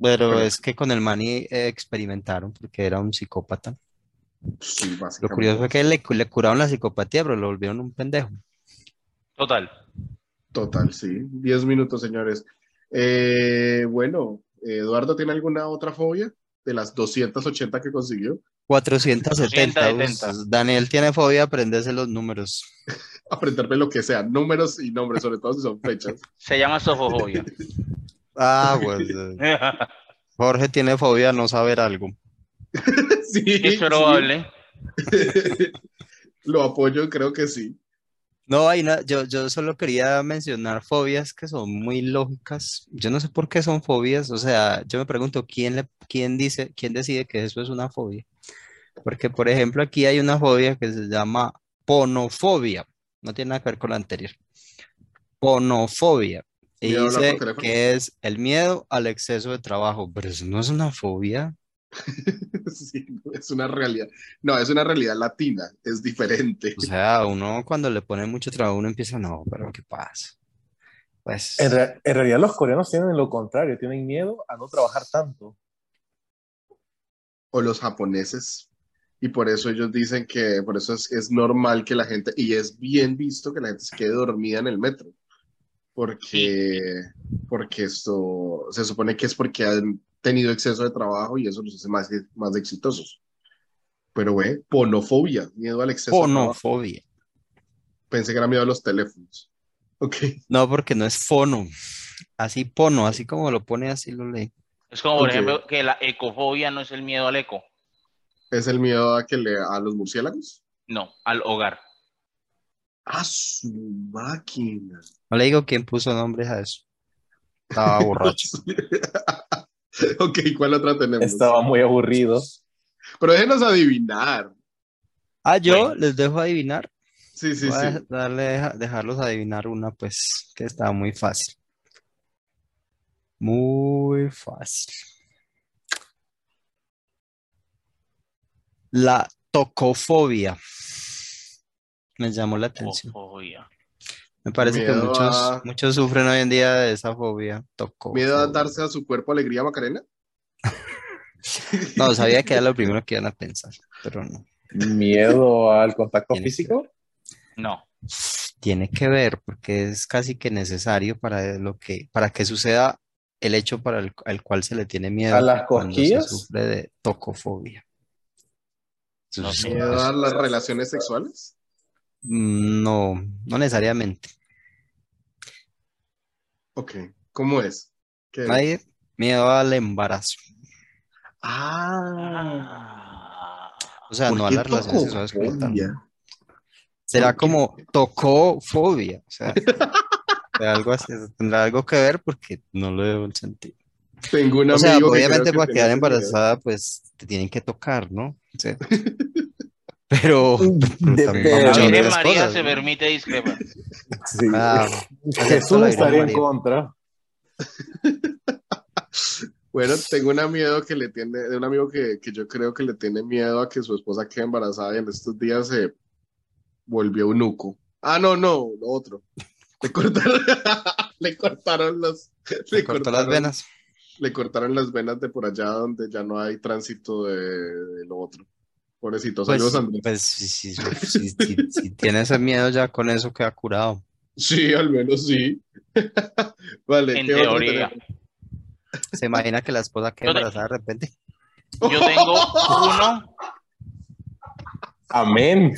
Pero Pero- es que con el Manny eh, experimentaron porque era un psicópata. Sí, Lo curioso fue que le, le curaron la psicopatía, pero lo volvieron un pendejo. Total. Total, sí. Diez minutos, señores. Eh, bueno, Eduardo, ¿tiene alguna otra fobia de las 280 que consiguió? 470. 470. us- Daniel tiene fobia, aprenderse los números. Aprenderme lo que sea, números y nombres, sobre todo si son fechas. Se llama sofofobia. Ah, pues eh, Jorge tiene fobia a no saber algo. Sí, es probable. sí. Lo apoyo, creo que sí. No, hay una, yo, yo solo quería mencionar fobias que son muy lógicas. Yo no sé por qué son fobias. O sea, yo me pregunto quién le, quién dice, quién decide que eso es una fobia. Porque, por ejemplo, aquí hay una fobia que se llama ponofobia. No tiene nada que ver con la anterior. Ponofobia. Y dice que es el miedo al exceso de trabajo. Pero eso no es una fobia. Sí, es una realidad. No, es una realidad latina, es diferente. O sea, uno cuando le pone mucho trabajo, uno empieza, no, pero ¿qué pasa? Pues. En, re- en realidad los coreanos tienen lo contrario, tienen miedo a no trabajar tanto. O los japoneses. Y por eso ellos dicen que, por eso es, es normal que la gente, y es bien visto que la gente se quede dormida en el metro. Porque, porque esto se supone que es porque han tenido exceso de trabajo y eso los hace más, más exitosos. Pero, güey, ponofobia, miedo al exceso. de trabajo. Fonofobia. Pensé que era miedo a los teléfonos. Ok. No, porque no es fono. Así pono, así como lo pone, así lo lee. Es como, por ejemplo, que la ecofobia no es el miedo al eco, ¿Es el miedo a que le a los murciélagos? no, al hogar. A su máquina. No le digo quién puso nombres a eso. Estaba borracho. ok, ¿cuál otra tenemos? Estaba muy aburrido. Pero déjenos adivinar. Ah, yo Bueno. les dejo adivinar. Sí, sí, Voy a sí. darle, deja- dejarlos adivinar una, pues, que está muy fácil. Muy fácil. La tocofobia. Me llamó la atención. Ecofobia. Me parece que Miedo muchos, a- muchos sufren hoy en día de esa fobia. ¿Miedo a darse a su cuerpo alegría, Macarena? No, sabía que era lo primero que iban a pensar, pero no. Miedo al contacto físico. No, Tiene que ver porque es casi que necesario para lo que, para que suceda el hecho para el, al cual se le tiene miedo ¿A las se cosquillas? sufre de tocofobia. ¿Miedo a las relaciones sexuales? No, no necesariamente. Ok, ¿cómo es? ¿Qué es? Hay miedo al embarazo. Ah, O sea, no a ¿por qué las relaciones sexuales? Será como tocofobia. O sea, algo así, tendrá algo que ver porque no le veo el sentido. Tengo un O sea, amigo obviamente que para quedar miedo. embarazada, pues te tienen que tocar, ¿no? O sea, pero, también María cosas, se ¿no? permite discrepar. Sí. Ah, Jesús la estaría en contra. Bueno, tengo un amigo que le tiene, de un amigo que, que yo creo que le tiene miedo a que su esposa quede embarazada y en estos días se volvió eunuco. Ah, no, no, lo otro. Le cortaron, le cortaron los, le cortó las cortaron- venas. Le cortaron las venas de por allá donde ya no hay tránsito de, de lo otro. Pobrecito, Pues, saludos Andrés. pues si, si, si, si- si tiene ese miedo ya con eso queda curado. Sí, al menos sí. Vale, En ¿qué otro teoría. Pues, tenemos? ¿Se imagina que la esposa queda embarazada de repente? Yo tengo uno, Amén.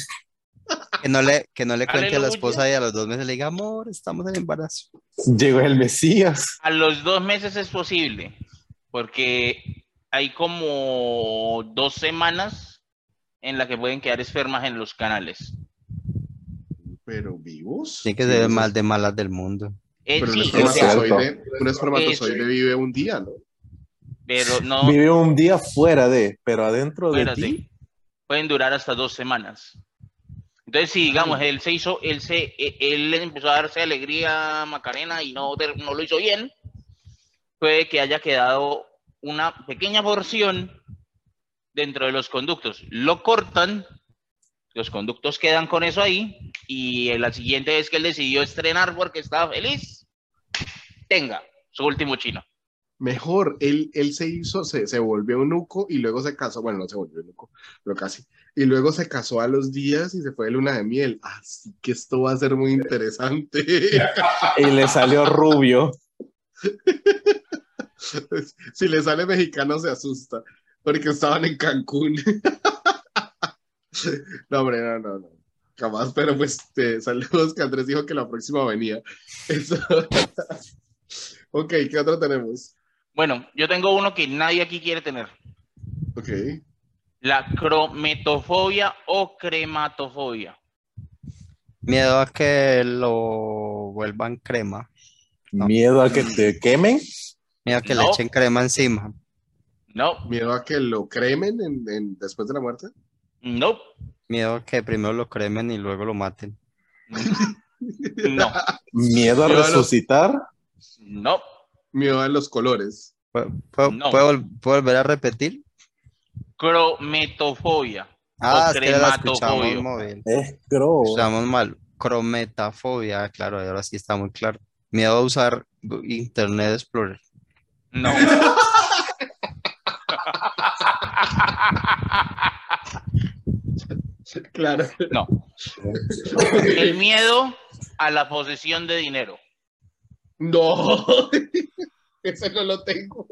Que no le, que no le cuente a la Aleluya. esposa y a los dos meses le diga, amor, estamos en embarazo. Llegó el Mesías. a los dos meses es posible, porque hay como dos semanas en las que pueden quedar espermas en los canales. Pero vivos. Tiene que ser es- de malas del mundo. Eh, Pero un sí, sea, espermatozoide, un espermatozoide vive un día, ¿no? pero no, Vive un día fuera de, pero adentro de ti. pueden durar hasta dos semanas. Entonces, si digamos, él se hizo, él se, e- él empezó a darse alegría a Macarena y no, no lo hizo bien, puede que haya quedado una pequeña porción dentro de los conductos. Lo cortan, los conductos quedan con eso ahí, y en la siguiente vez que él decidió estrenar porque estaba feliz, tenga su último chino. Mejor, él, él se hizo, se, se volvió eunuco y luego se casó, bueno, no se volvió eunuco, pero casi. Y luego se casó a los días y se fue de luna de miel. Así que esto va a ser muy interesante. Y le salió rubio. si le sale mexicano se asusta, porque estaban en Cancún. no, hombre, no, no, no. Jamás, pero pues te, saludos que Andrés dijo que la próxima venía. Eso. ok, ¿qué otro tenemos? Bueno, yo tengo uno que nadie aquí quiere tener. Ok. La crometofobia o crematofobia. Miedo a que lo vuelvan crema. No. Miedo a que te quemen. Miedo a que le No. echen crema encima. No, ¿Miedo a que lo cremen en, en- después de la muerte? no, Miedo a que primero lo cremen y luego lo maten. no, Miedo a Miedo a los- resucitar. no. Miedo a los colores. ¿Puedo, puedo- No. puedo vol- puedo volver a repetir? Crometofobia. Ah, es que la escuchamos móvil. Es cro. Escuchamos mal. Crometafobia, claro, ahora sí está muy claro. Miedo a usar Internet Explorer. No. Claro. No. El miedo a la posesión de dinero. No. Ese no lo tengo.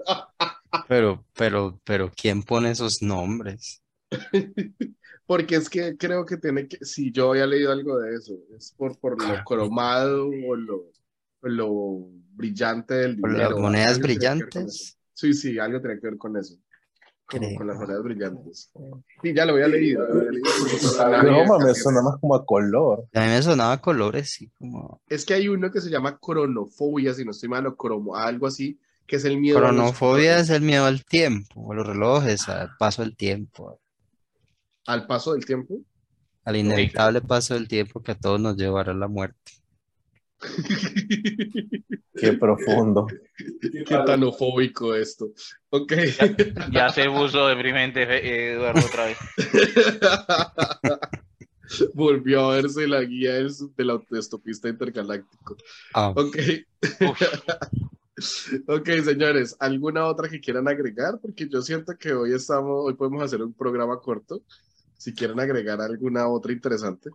Pero, pero, pero, ¿quién pone esos nombres? Porque es que creo que tiene que, si yo había leído algo de eso, es por, por lo cromado o lo, lo brillante del Por dinero. las monedas brillantes. Sí, sí, algo tiene que ver con eso. Como con las monedas brillantes. Sí, ya lo había leído. lo había leído. Croma me suena más como a color. A mí me sonaba colores, sí, como Es que hay uno que se llama cronofobia, si no estoy mal, o cromo, algo así, que es el miedo a los cronofobia es el miedo al tiempo, a los relojes, al paso del tiempo, al paso del tiempo. al inevitable paso del tiempo que a todos nos llevará a la muerte. Qué profundo. Qué tanofóbico esto. Ok. Ya se puso deprimente eh, Eduardo otra vez. Volvió a verse la guía del, del autoestopista intergaláctico. Ah, Ok. Ok, señores, ¿alguna otra que quieran agregar? Porque yo siento que hoy estamos, hoy podemos hacer un programa corto. Si quieren agregar alguna otra interesante.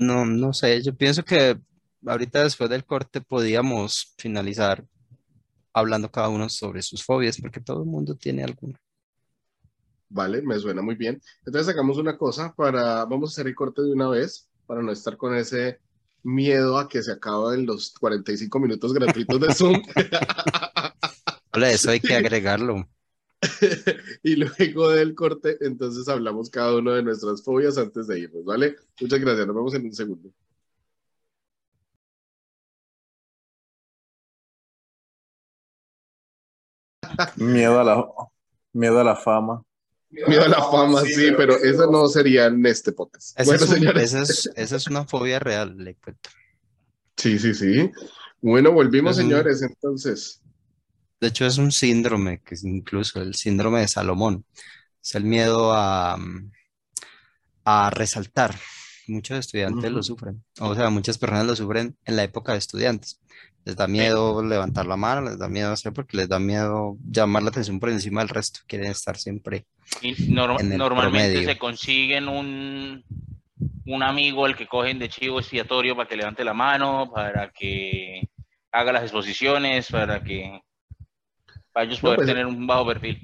No, no sé, yo pienso que ahorita después del corte podíamos finalizar hablando cada uno sobre sus fobias, porque todo el mundo tiene alguna. Vale, me suena muy bien. Entonces hagamos una cosa para, vamos a hacer el corte de una vez para no estar con ese miedo a que se acaben los 45 minutos gratuitos de Zoom. Hola, eso hay que agregarlo. y luego del corte, entonces hablamos cada uno de nuestras fobias antes de irnos, ¿vale? Muchas gracias, nos vemos en un segundo. Miedo a la, miedo a la fama. Miedo a la fama, sí, pero eso no sería en este podcast. Esa Bueno, es, un- señores. esa es- esa es una fobia real, le cuento. Sí, sí, sí. Bueno, volvimos, señores, entonces. De hecho, es un síndrome, que es incluso el síndrome de Salomón. Es el miedo a, a resaltar. Muchos estudiantes lo sufren. O sea, muchas personas lo sufren en la época de estudiantes. Les da miedo levantar la mano, les da miedo hacer porque les da miedo llamar la atención por encima del resto. Quieren estar siempre. y norm- En el normalmente promedio. se consiguen un, un amigo al que cogen de chivo expiatorio para que levante la mano, para que haga las exposiciones, para que para ellos No, poder pues- tener un bajo perfil.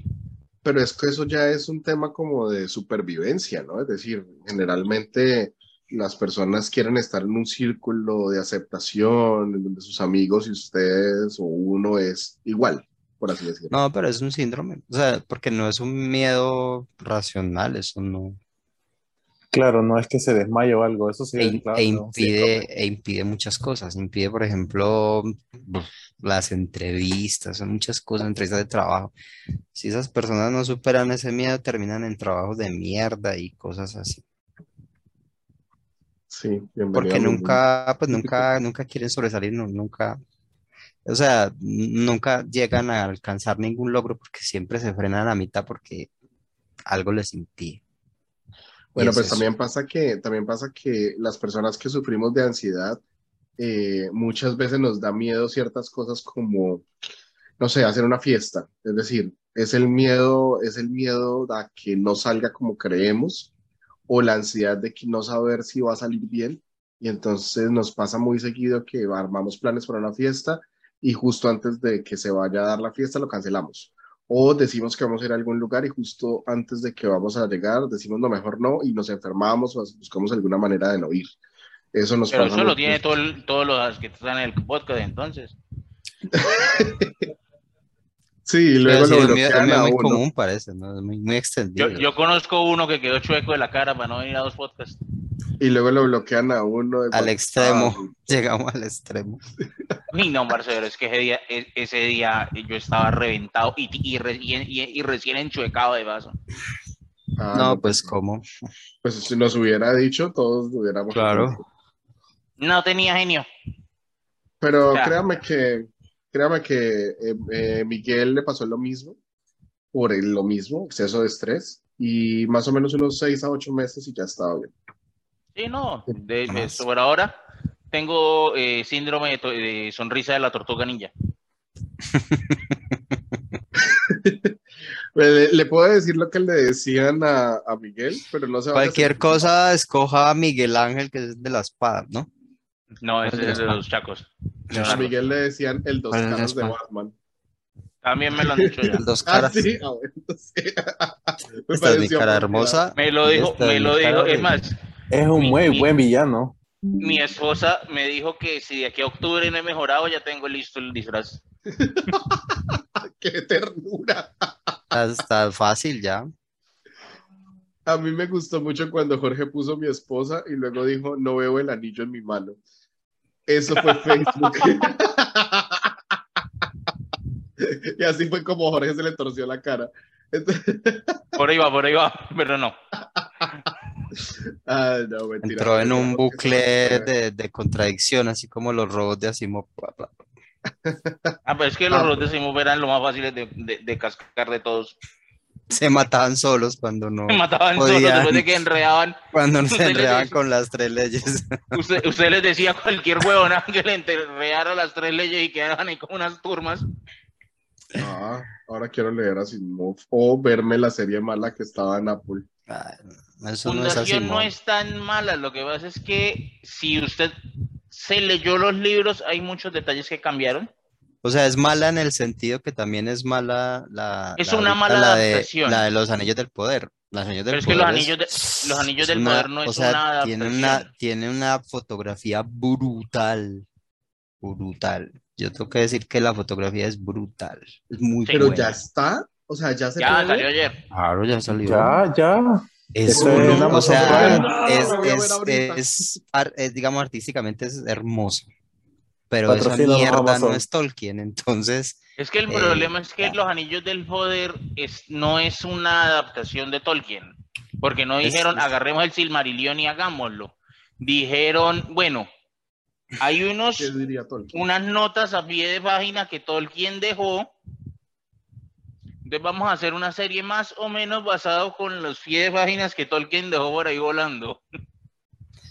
Pero es que eso ya es un tema como de supervivencia, ¿no? Es decir, generalmente las personas quieren estar en un círculo de aceptación, en donde sus amigos y ustedes o uno es igual, por así decirlo. No, pero es un síndrome. O sea, porque no es un miedo racional, eso no. Claro, no es que se desmaye o algo, eso sí, e, in- claro, e no, sí, impide, e impide muchas cosas. Impide, por ejemplo, las entrevistas, son muchas cosas, entrevistas de trabajo. Si esas personas no superan ese miedo, terminan en trabajos de mierda y cosas así. Sí, Porque nunca, pues nunca, nunca quieren sobresalir, no- nunca, o sea, nunca llegan a alcanzar ningún logro porque siempre se frenan a mitad porque algo les impide. Bueno, es pues también pasa que, también pasa que las personas que sufrimos de ansiedad, eh, muchas veces nos da miedo ciertas cosas como, no sé, hacer una fiesta. Es decir, es el miedo, es el miedo a que no salga como creemos o la ansiedad de que no saber si va a salir bien. Y entonces nos pasa muy seguido que armamos planes para una fiesta y justo antes de que se vaya a dar la fiesta lo cancelamos. O decimos que vamos a ir a algún lugar y justo antes de que vamos a llegar decimos no, mejor no y nos enfermamos o buscamos alguna manera de no ir. Eso nos Pero eso lo tiene todo el- todos los que están en el podcast entonces. Sí, y luego sí, lo es muy- es bloquean muy, a muy uno. común parece, ¿no? Es muy, muy Yo, extendido. yo conozco uno que quedó chueco de la cara para no venir a dos podcasts. Y luego lo bloquean a uno. de Al extremo, llegamos al extremo. Uy, no, Marcelo, es que ese día, e- ese día yo estaba reventado y, y, recién, y, y recién enchuecado de vaso. Ah, No, pues cómo. Pues si nos hubiera dicho, todos lo hubiéramos Claro. No tenía genio. Pero créame que, créame que eh, eh, Miguel le pasó lo mismo, por el- lo mismo, exceso de estrés, y más o menos unos seis a ocho meses y ya estaba bien. Sí, no. De, por ahora tengo eh, síndrome de, sonrisa de la tortuga ninja. Le, le puedo decir lo que le decían a, a Miguel, pero no se Cualquier cosa, escoja a Miguel Ángel, que es de la espada, ¿no? No, ese ¿Cuál es de de los chacos. mal. A Miguel le decían el dos ¿Cuál es caras de? Batman. También me lo han dicho ya. Dos Ah, caras. sí, ah, sí. Me Esta es mi cara hermosa. Me lo dijo, Esta es me lo dijo. Es más, Es un Mi- muy mi- buen villano. mi esposa me dijo que si de aquí a octubre no he mejorado, ya tengo listo el disfraz. ¡Qué ternura! Está, está fácil ya. A mí me gustó mucho cuando Jorge puso mi esposa y luego dijo, no veo el anillo en mi mano. Eso fue Facebook. y así fue como Jorge se le torció la cara. Entonces- Por ahí va, por ahí va, pero no. Ah, no, mentira. Entró en un bucle de, de contradicción, así como los robots de Asimov. Ah, pero es que los Ah, robots de Simov eran lo más fáciles de, de, de cascar de todos. Se mataban solos cuando no, mataban todos podían. después de que enredaban. cuando no se enredaban con las tres leyes. Usted, usted les decía a cualquier huevona que le enreara las tres leyes y quedaban ahí como unas turmas. Ah, ahora quiero leer Asimov o verme la serie mala que estaba en Apple. Ay, Eso no es Fundación no es tan mala, lo que pasa es que si usted se leyó los libros, hay muchos detalles que cambiaron. O sea, es mala en el sentido que también es mala la. Es la una mala la de- adaptación. La de los anillos del poder. Los anillos del Pero es que los poder anillos, de- los anillos del una- poder no o es sea, una tiene una, tiene una fotografía brutal. Brutal. Yo tengo que decir que la fotografía es brutal. Es muy Sí. Pero buena. ya está, o sea, ya se Ya puede salió ver? ayer. Claro, ya salió. Ya, ya. Es, o sea, es, Ah, es, digamos, artísticamente es hermoso. Pero esa mierda no es Tolkien, entonces, Es que el Eh, problema es que ya. los anillos del poder es, no es una adaptación de Tolkien. Porque no dijeron es- agarremos el Silmarillion y hagámoslo. Dijeron, bueno, hay unos, unas notas a pie de página que Tolkien dejó. Entonces vamos a hacer una serie más o menos basado con los pie de páginas que Tolkien dejó por ahí volando.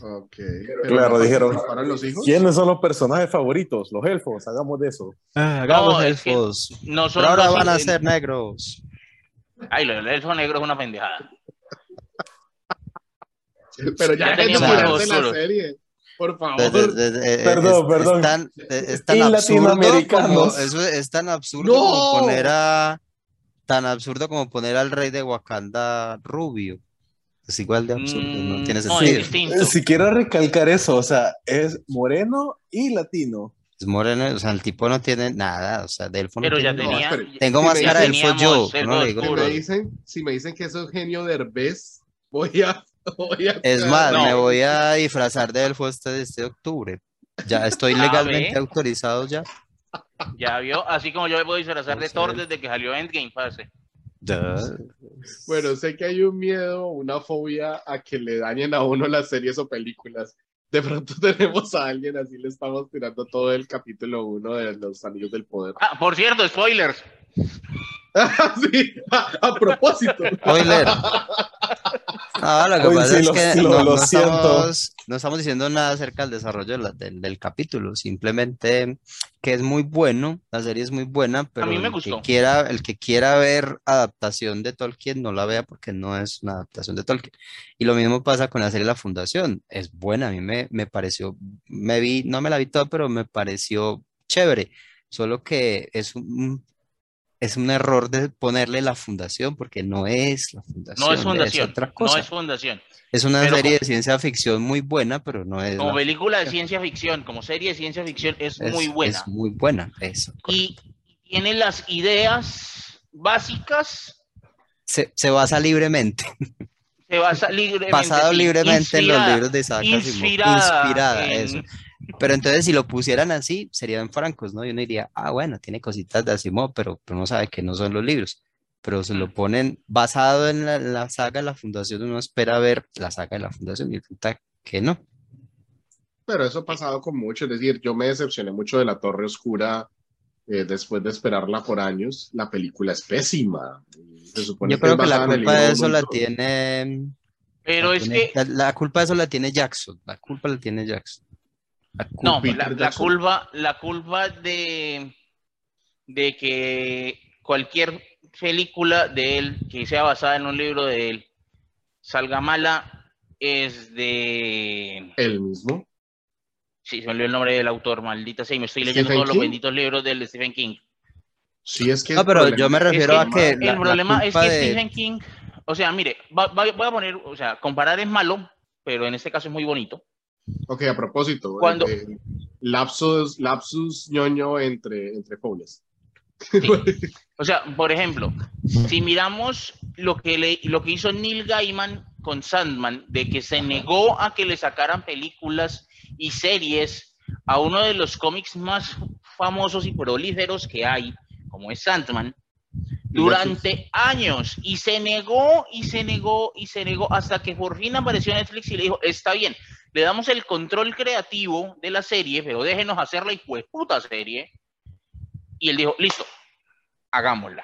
Ok. Claro, ¿no dijeron, los hijos? ¿Quiénes son los personajes favoritos? Los elfos, hagamos de eso. hagamos No, es que elfos. No son Pero ahora los- van a ser negros. Ay, lo del elfo negro es una pendejada. Pero ya Ya de la serie, por favor. de- de- de- Oh, Perdón, es, perdón. Es tan, es- es tan Y absurdo como, latinoamericanos. es tan absurdo ¡No! como poner a tan absurdo como poner al rey de Wakanda rubio. Es igual de absurdo, no Mm, tiene no, sentido. es distinto. Si quiero recalcar eso, o sea, es moreno y latino. Es moreno, o sea, el tipo no tiene nada, o sea, de elfo no Pero ya tiene tenía. pero Tengo Si más cara de elfo yo, no le digo Si me dicen, si me dicen que eso es genio Derbez, voy a, voy a Es más, No. me voy a disfrazar de elfo este, este octubre. Ya estoy Ah, legalmente autorizado ya. Ya vio, así como yo me puedo disfrazar de. Thor desde que salió Endgame Fase. Bueno, sé que hay un miedo, una fobia a que le dañen a uno las series o películas. De pronto tenemos a alguien así, le estamos tirando todo el capítulo 1 de Los Anillos del Poder. Ah, por cierto, spoilers. sí, a, a propósito. Spoiler. No, lo que Uy, pasa sí, es lo- que lo- no, lo no siento. estamos, no estamos diciendo nada acerca del desarrollo del, del capítulo, simplemente que es muy bueno, la serie es muy buena, pero mí me el gustó. que quiera, el que quiera ver adaptación de Tolkien no la vea porque no es una adaptación de Tolkien. Y lo mismo pasa con la serie La Fundación, es buena, a mí me, me pareció, me vi, no me la vi toda, pero me pareció chévere, solo que es un, es un error de ponerle la fundación porque no es la fundación, No es fundación. otra no cosa. es fundación. Es una Pero serie como- de ciencia ficción muy buena, pero no es Como la- película de ciencia ficción, como serie de ciencia ficción, es, es- muy buena. Es muy buena, eso. Y tiene las ideas básicas, Se, se basa libremente, se basa libremente. basado sí, libremente en los libros de Isaac Asimov. Inspirada, Inspirada, en- eso. Pero entonces si lo pusieran así, serían francos, ¿no? Y uno diría, ah, bueno, tiene cositas de Asimov, pero, pero uno sabe que no son los libros. Pero se lo Mm. ponen basado en la, la saga de la Fundación, uno espera ver la saga de la Fundación y resulta que no. Pero eso ha pasado con mucho, es decir, yo me decepcioné mucho de La Torre Oscura eh, después de esperarla por años. La película es pésima. Se supone Yo creo que la culpa de eso la tiene Pero La es tiene- que, la, la culpa de eso la tiene Jackson. La culpa la tiene Jackson. No, la, la culpa, la culpa de, de que cualquier película de él que sea basada en un libro de él salga mala es de El mismo. Sí, se me olvidó el nombre del autor, maldita sea, y me estoy leyendo ¿Stephen todos los benditos libros del Stephen King. Sí, es que No, el pero problema yo me es refiero que a que el la- la problema es que de- Stephen King, o sea, mire, va- va- voy a poner, o sea, comparar es malo, pero en este caso es muy bonito. Ok, a propósito, Cuando- eh, lapsus, lapsus ñoño entre, entre. O sea, por ejemplo, si miramos lo que, le, lo que hizo Neil Gaiman con Sandman, de que se negó a que le sacaran películas y series a uno de los cómics más famosos y prolíferos que hay, como es Sandman, durante años y se negó y se negó y se negó hasta que por fin apareció Netflix y le dijo, está bien, le damos el control creativo de la serie, pero déjenos hacer la puta serie. Y él dijo, listo, hagámosla.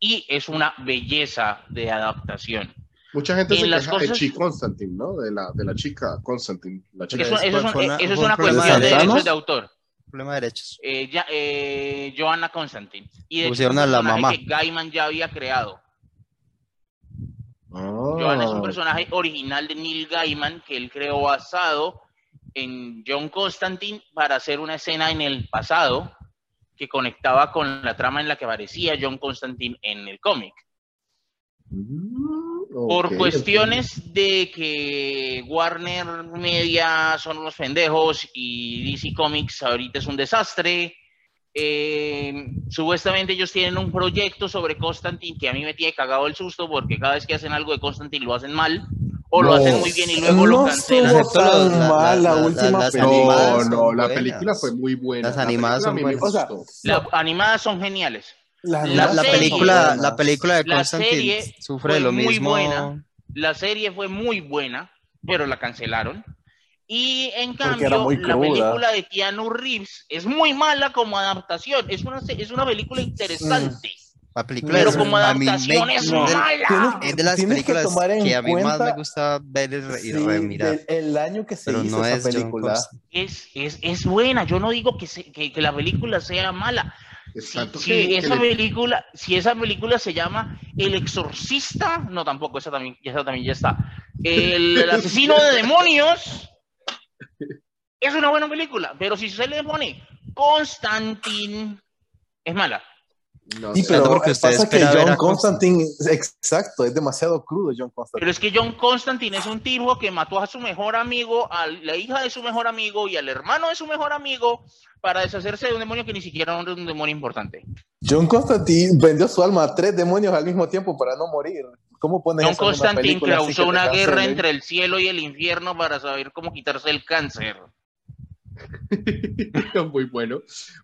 Y es una belleza de adaptación. Mucha gente En se las queja de cosas- Chi Constantine, ¿no? De la, de la chica Constantine. La chica Eso, eso es, una- eso es una problema cuestión de de derechos de autor. Problema de derechos. Eh, ya, eh, Joanna Constantine. Y de hecho, Pusieron un a la mamá. que Gaiman ya había creado. Ah. Joanna es un personaje original de Neil Gaiman que él creó basado en John Constantine para hacer una escena en el pasado que conectaba con la trama en la que aparecía John Constantine en el cómic. Mm, Por cuestiones de que Warner Media son unos pendejos y DC Comics ahorita es un desastre. Eh, supuestamente ellos tienen un proyecto sobre Constantine que a mí me tiene cagado el susto porque cada vez que hacen algo de Constantine lo hacen mal o lo No, hacen muy bien y luego lo no cancelan. estuvo Excepto los- tan la- mal la, la- la- última las ok. película. animadas No, son no, la película fue muy buena. Las La animadas son buenas. gustó. Las animadas son geniales. La, La la serie- película, la película de Constantine sufre lo muy mismo. buena. La serie fue muy buena, pero la cancelaron. Y en cambio, la película de Keanu Reeves es muy mala como adaptación. Es una, es una película interesante, La película pero es- como me- adaptación es de- mala. es de las que películas en que a mí más me gusta ver y, Sí, remirar. el año que se Pero hizo no esa es película. Es, es, es buena. Yo no digo que, se- que, que la película sea mala. Si, Exacto. si que- que esa le- película, si esa película se llama El Exorcista, no tampoco, esa también, esa también ya está. El, el asesino de demonios es una buena película, pero si se le pone Constantine, es mala. no Sí, sé. pero porque usted pasa que John a Constantine, exacto, es demasiado crudo John Constantine. Pero es que John Constantine es un tipo que mató a su mejor amigo, a la hija de su mejor amigo y al hermano de su mejor amigo para deshacerse de un demonio que ni siquiera era un demonio importante. John Constantine vendió su alma a tres demonios al mismo tiempo para no morir. ¿Cómo pones John eso en una Constantine te una guerra entre el cielo y el infierno para saber cómo quitarse el cáncer. Muy bueno.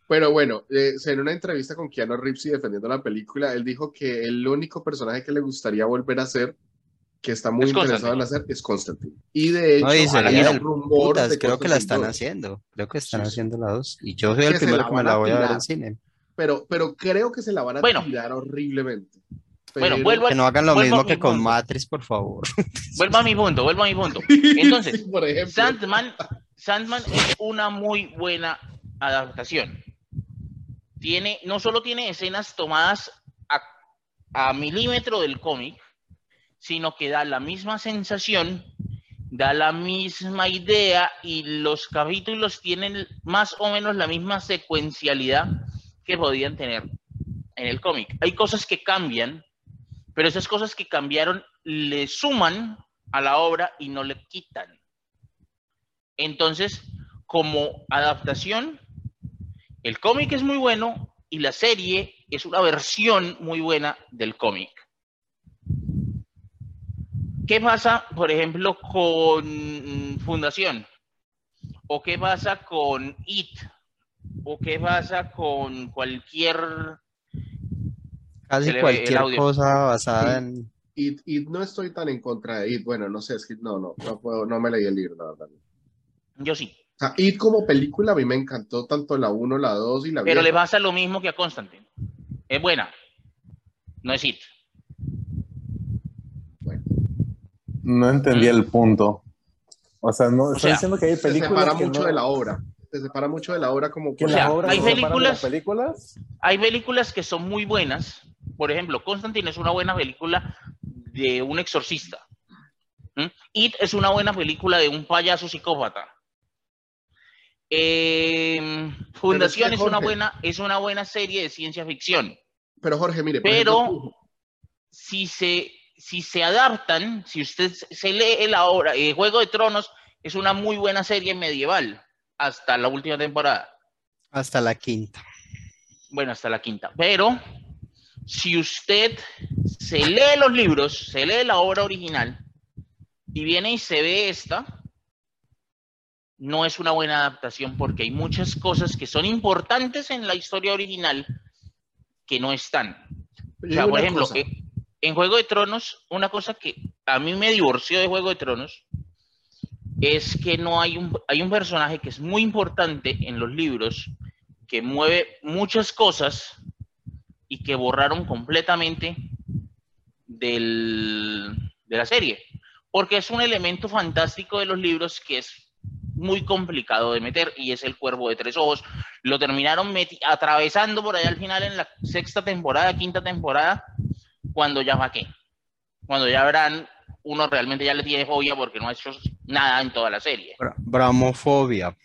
Pero bueno, eh, en una entrevista con Keanu Reeves y defendiendo la película, él dijo que el único personaje que le gustaría volver a hacer, que está muy Es interesado en hacer, es Constantine. Y de hecho, No, y hay el rumor putas, de creo que la están 2. haciendo. Creo que están Sí, sí. haciendo la dos. Y yo soy el primero la que me a la voy a ver en cine. Pero, pero creo que se la van a Bueno. tirar horriblemente. Bueno, vuelvo Que no hagan lo a mismo mi que con. Matrix, por favor. Vuelvo a mi punto, vuelvo a mi punto. Entonces, por ejemplo, Sandman, Sandman es una muy buena adaptación. Tiene, no solo tiene escenas tomadas a, a milímetro del cómic, sino que da la misma sensación, da la misma idea y los capítulos tienen más o menos la misma secuencialidad que podían tener en el cómic. Hay cosas que cambian, pero esas cosas que cambiaron le suman a la obra y no le quitan. Entonces, como adaptación, el cómic es muy bueno y la serie es una versión muy buena del cómic. ¿Qué pasa, por ejemplo, con Fundación? ¿O qué pasa con IT? ¿O qué pasa con cualquier... Casi cualquier cosa basada en. y, y no estoy tan en contra de It. Bueno, no sé, es que no, no, no, puedo, no me leí el libro, la verdad. Yo sí. O sea, It como película a mí me encantó tanto la 1, la 2 y la Pero le vieja. pasa lo mismo que a Constantine. Es buena. No es IT. No entendí el punto. O sea, no, está sea, diciendo que hay Se películas separa que mucho no- de la obra. Se separa mucho de la obra como que O sea, hay se películas- las películas. Hay películas que son muy buenas. Por ejemplo, Constantine es una buena película de un exorcista. ¿Mm? It es una buena película de un payaso psicópata. Eh, Fundación que, es una buena es una buena serie de ciencia ficción. Pero Jorge, mire, por Pero ejemplo, si se, si se adaptan, si usted se lee la obra, eh, Juego de Tronos es una muy buena serie medieval hasta la última temporada. Hasta la quinta. Bueno, hasta la quinta. Pero si usted se lee los libros, se lee la obra original y viene y se ve esta, no es una buena adaptación porque hay muchas cosas que son importantes en la historia original que no están. O sea, por ejemplo, que en Juego de Tronos, una cosa que a mí me divorció de Juego de Tronos es que no hay un, hay un personaje que es muy importante en los libros, que mueve muchas cosas y que borraron completamente del, de la serie. Porque es un elemento fantástico de los libros que es muy complicado de meter y es el cuervo de tres ojos. Lo terminaron atravesando por allá al final en la sexta temporada, quinta temporada, cuando ya va qué. Cuando ya verán, uno realmente ya le tiene fobia porque no ha hecho nada en toda la serie. Bra- Bramofobia.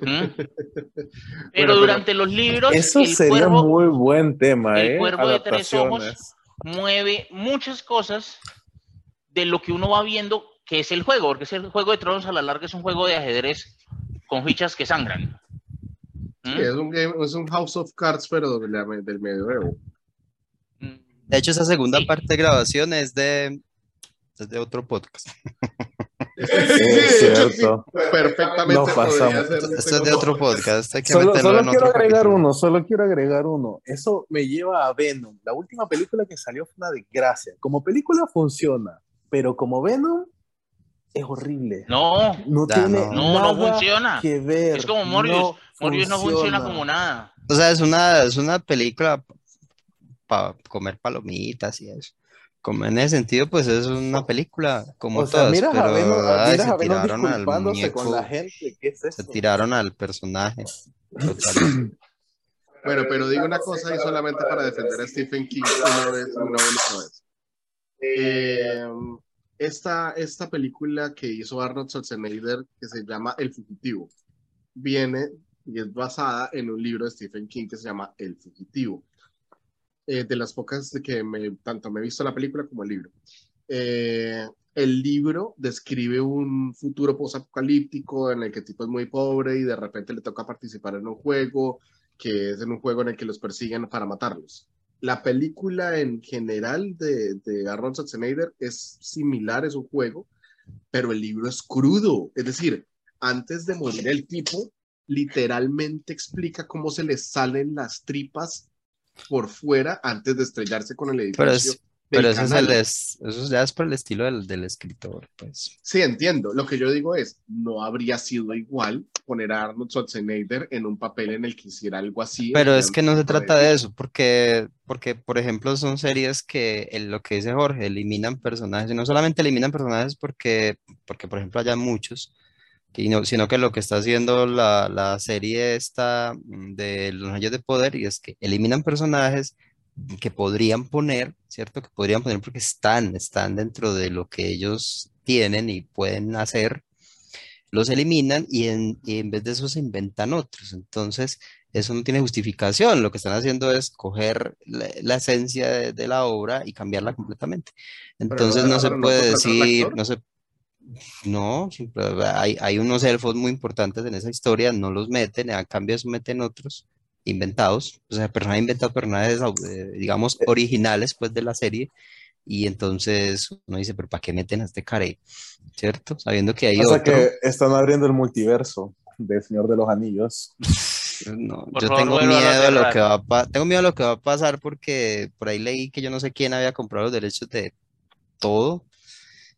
¿Mm? Pero pero- durante los libros, Eso el sería cuervo muy buen tema, el ¿eh? cuervo de tres ojos. Mueve muchas cosas de lo que uno va viendo que es el juego, porque es el juego de tronos a la larga es un juego de ajedrez con fichas que sangran. ¿Mm? sí, es, un game- es un House of Cards, pero de la- del medioevo. Mm. De hecho, esa segunda Sí. parte de grabación es de, es de otro podcast. Sí, Es cierto. perfectamente podría pasamos. Esto este es de como- otro podcast. Hay que Solo, meterlo solo en quiero otro agregar capítulo. uno, solo quiero agregar uno. Eso me lleva a Venom. La última película que salió fue una desgracia. Como película funciona, pero como Venom es horrible. No, No tiene no. no, nada no funciona. que ver. Es como Morbius. No Morbius no funciona como nada. O sea, es una, es una película para comer palomitas y eso. Como en ese sentido, pues es una película como O sea, todas, miras a pero Venom, ay, miras se a Venom tiraron al disculpándose con la muñeco, gente. ¿Qué es se eso? tiraron al personaje. Bueno, pero digo una cosa y solamente para defender a Stephen King una vez, una única vez. Eh, esta, esta película que hizo Arnold Schwarzenegger, que se llama El Fugitivo, viene y es basada en un libro de Stephen King que se llama El Fugitivo. Eh, de las pocas que tanto me he visto la película como el libro. Eh, el libro describe un futuro posapocalíptico en el que el tipo es muy pobre y de repente le toca participar en un juego que es en un juego en el que los persiguen para matarlos. La película en general de, de Arnold Schwarzenegger es similar, es un juego, pero el libro es crudo. Es decir, antes de morir el tipo, literalmente explica cómo se le salen las tripas por fuera antes de estrellarse con el edificio. Pero, es, del pero eso, es el es- eso ya es por el estilo del, del escritor, pues. Sí, entiendo. Lo que yo digo es, no habría sido igual poner a Arnold Schwarzenegger en un papel en el que hiciera algo así. Pero es que no se trata de eso, porque, porque por ejemplo, son series que en lo que dice Jorge, eliminan personajes, y no solamente eliminan personajes porque, porque por ejemplo, haya muchos, y no- sino que lo que está haciendo la, la serie esta mm, de Los Anillos de Poder, y es que eliminan personajes que podrían poner, ¿cierto? Que podrían poner porque están, están dentro de lo que ellos tienen y pueden hacer, los eliminan y en, y en vez de eso se inventan otros. Entonces, eso no tiene justificación. Lo que están haciendo es coger la, la esencia de, de la obra y cambiarla completamente. Entonces, no se no puede decir, no se, no, hay, hay unos elfos muy importantes en esa historia, no los meten, a cambio meten otros inventados, o sea, personajes inventados, personajes, au- eh, digamos, originales, pues, de la serie, y entonces uno dice, pero ¿para qué meten a este care? ¿Cierto? Sabiendo que hay O sea otro. que están abriendo el multiverso del Señor de los Anillos. No, Por yo favor, tengo vuélvalo a miedo de lo que va a tengo miedo de lo que va a pasar porque por ahí leí que yo no sé quién había comprado los derechos de todo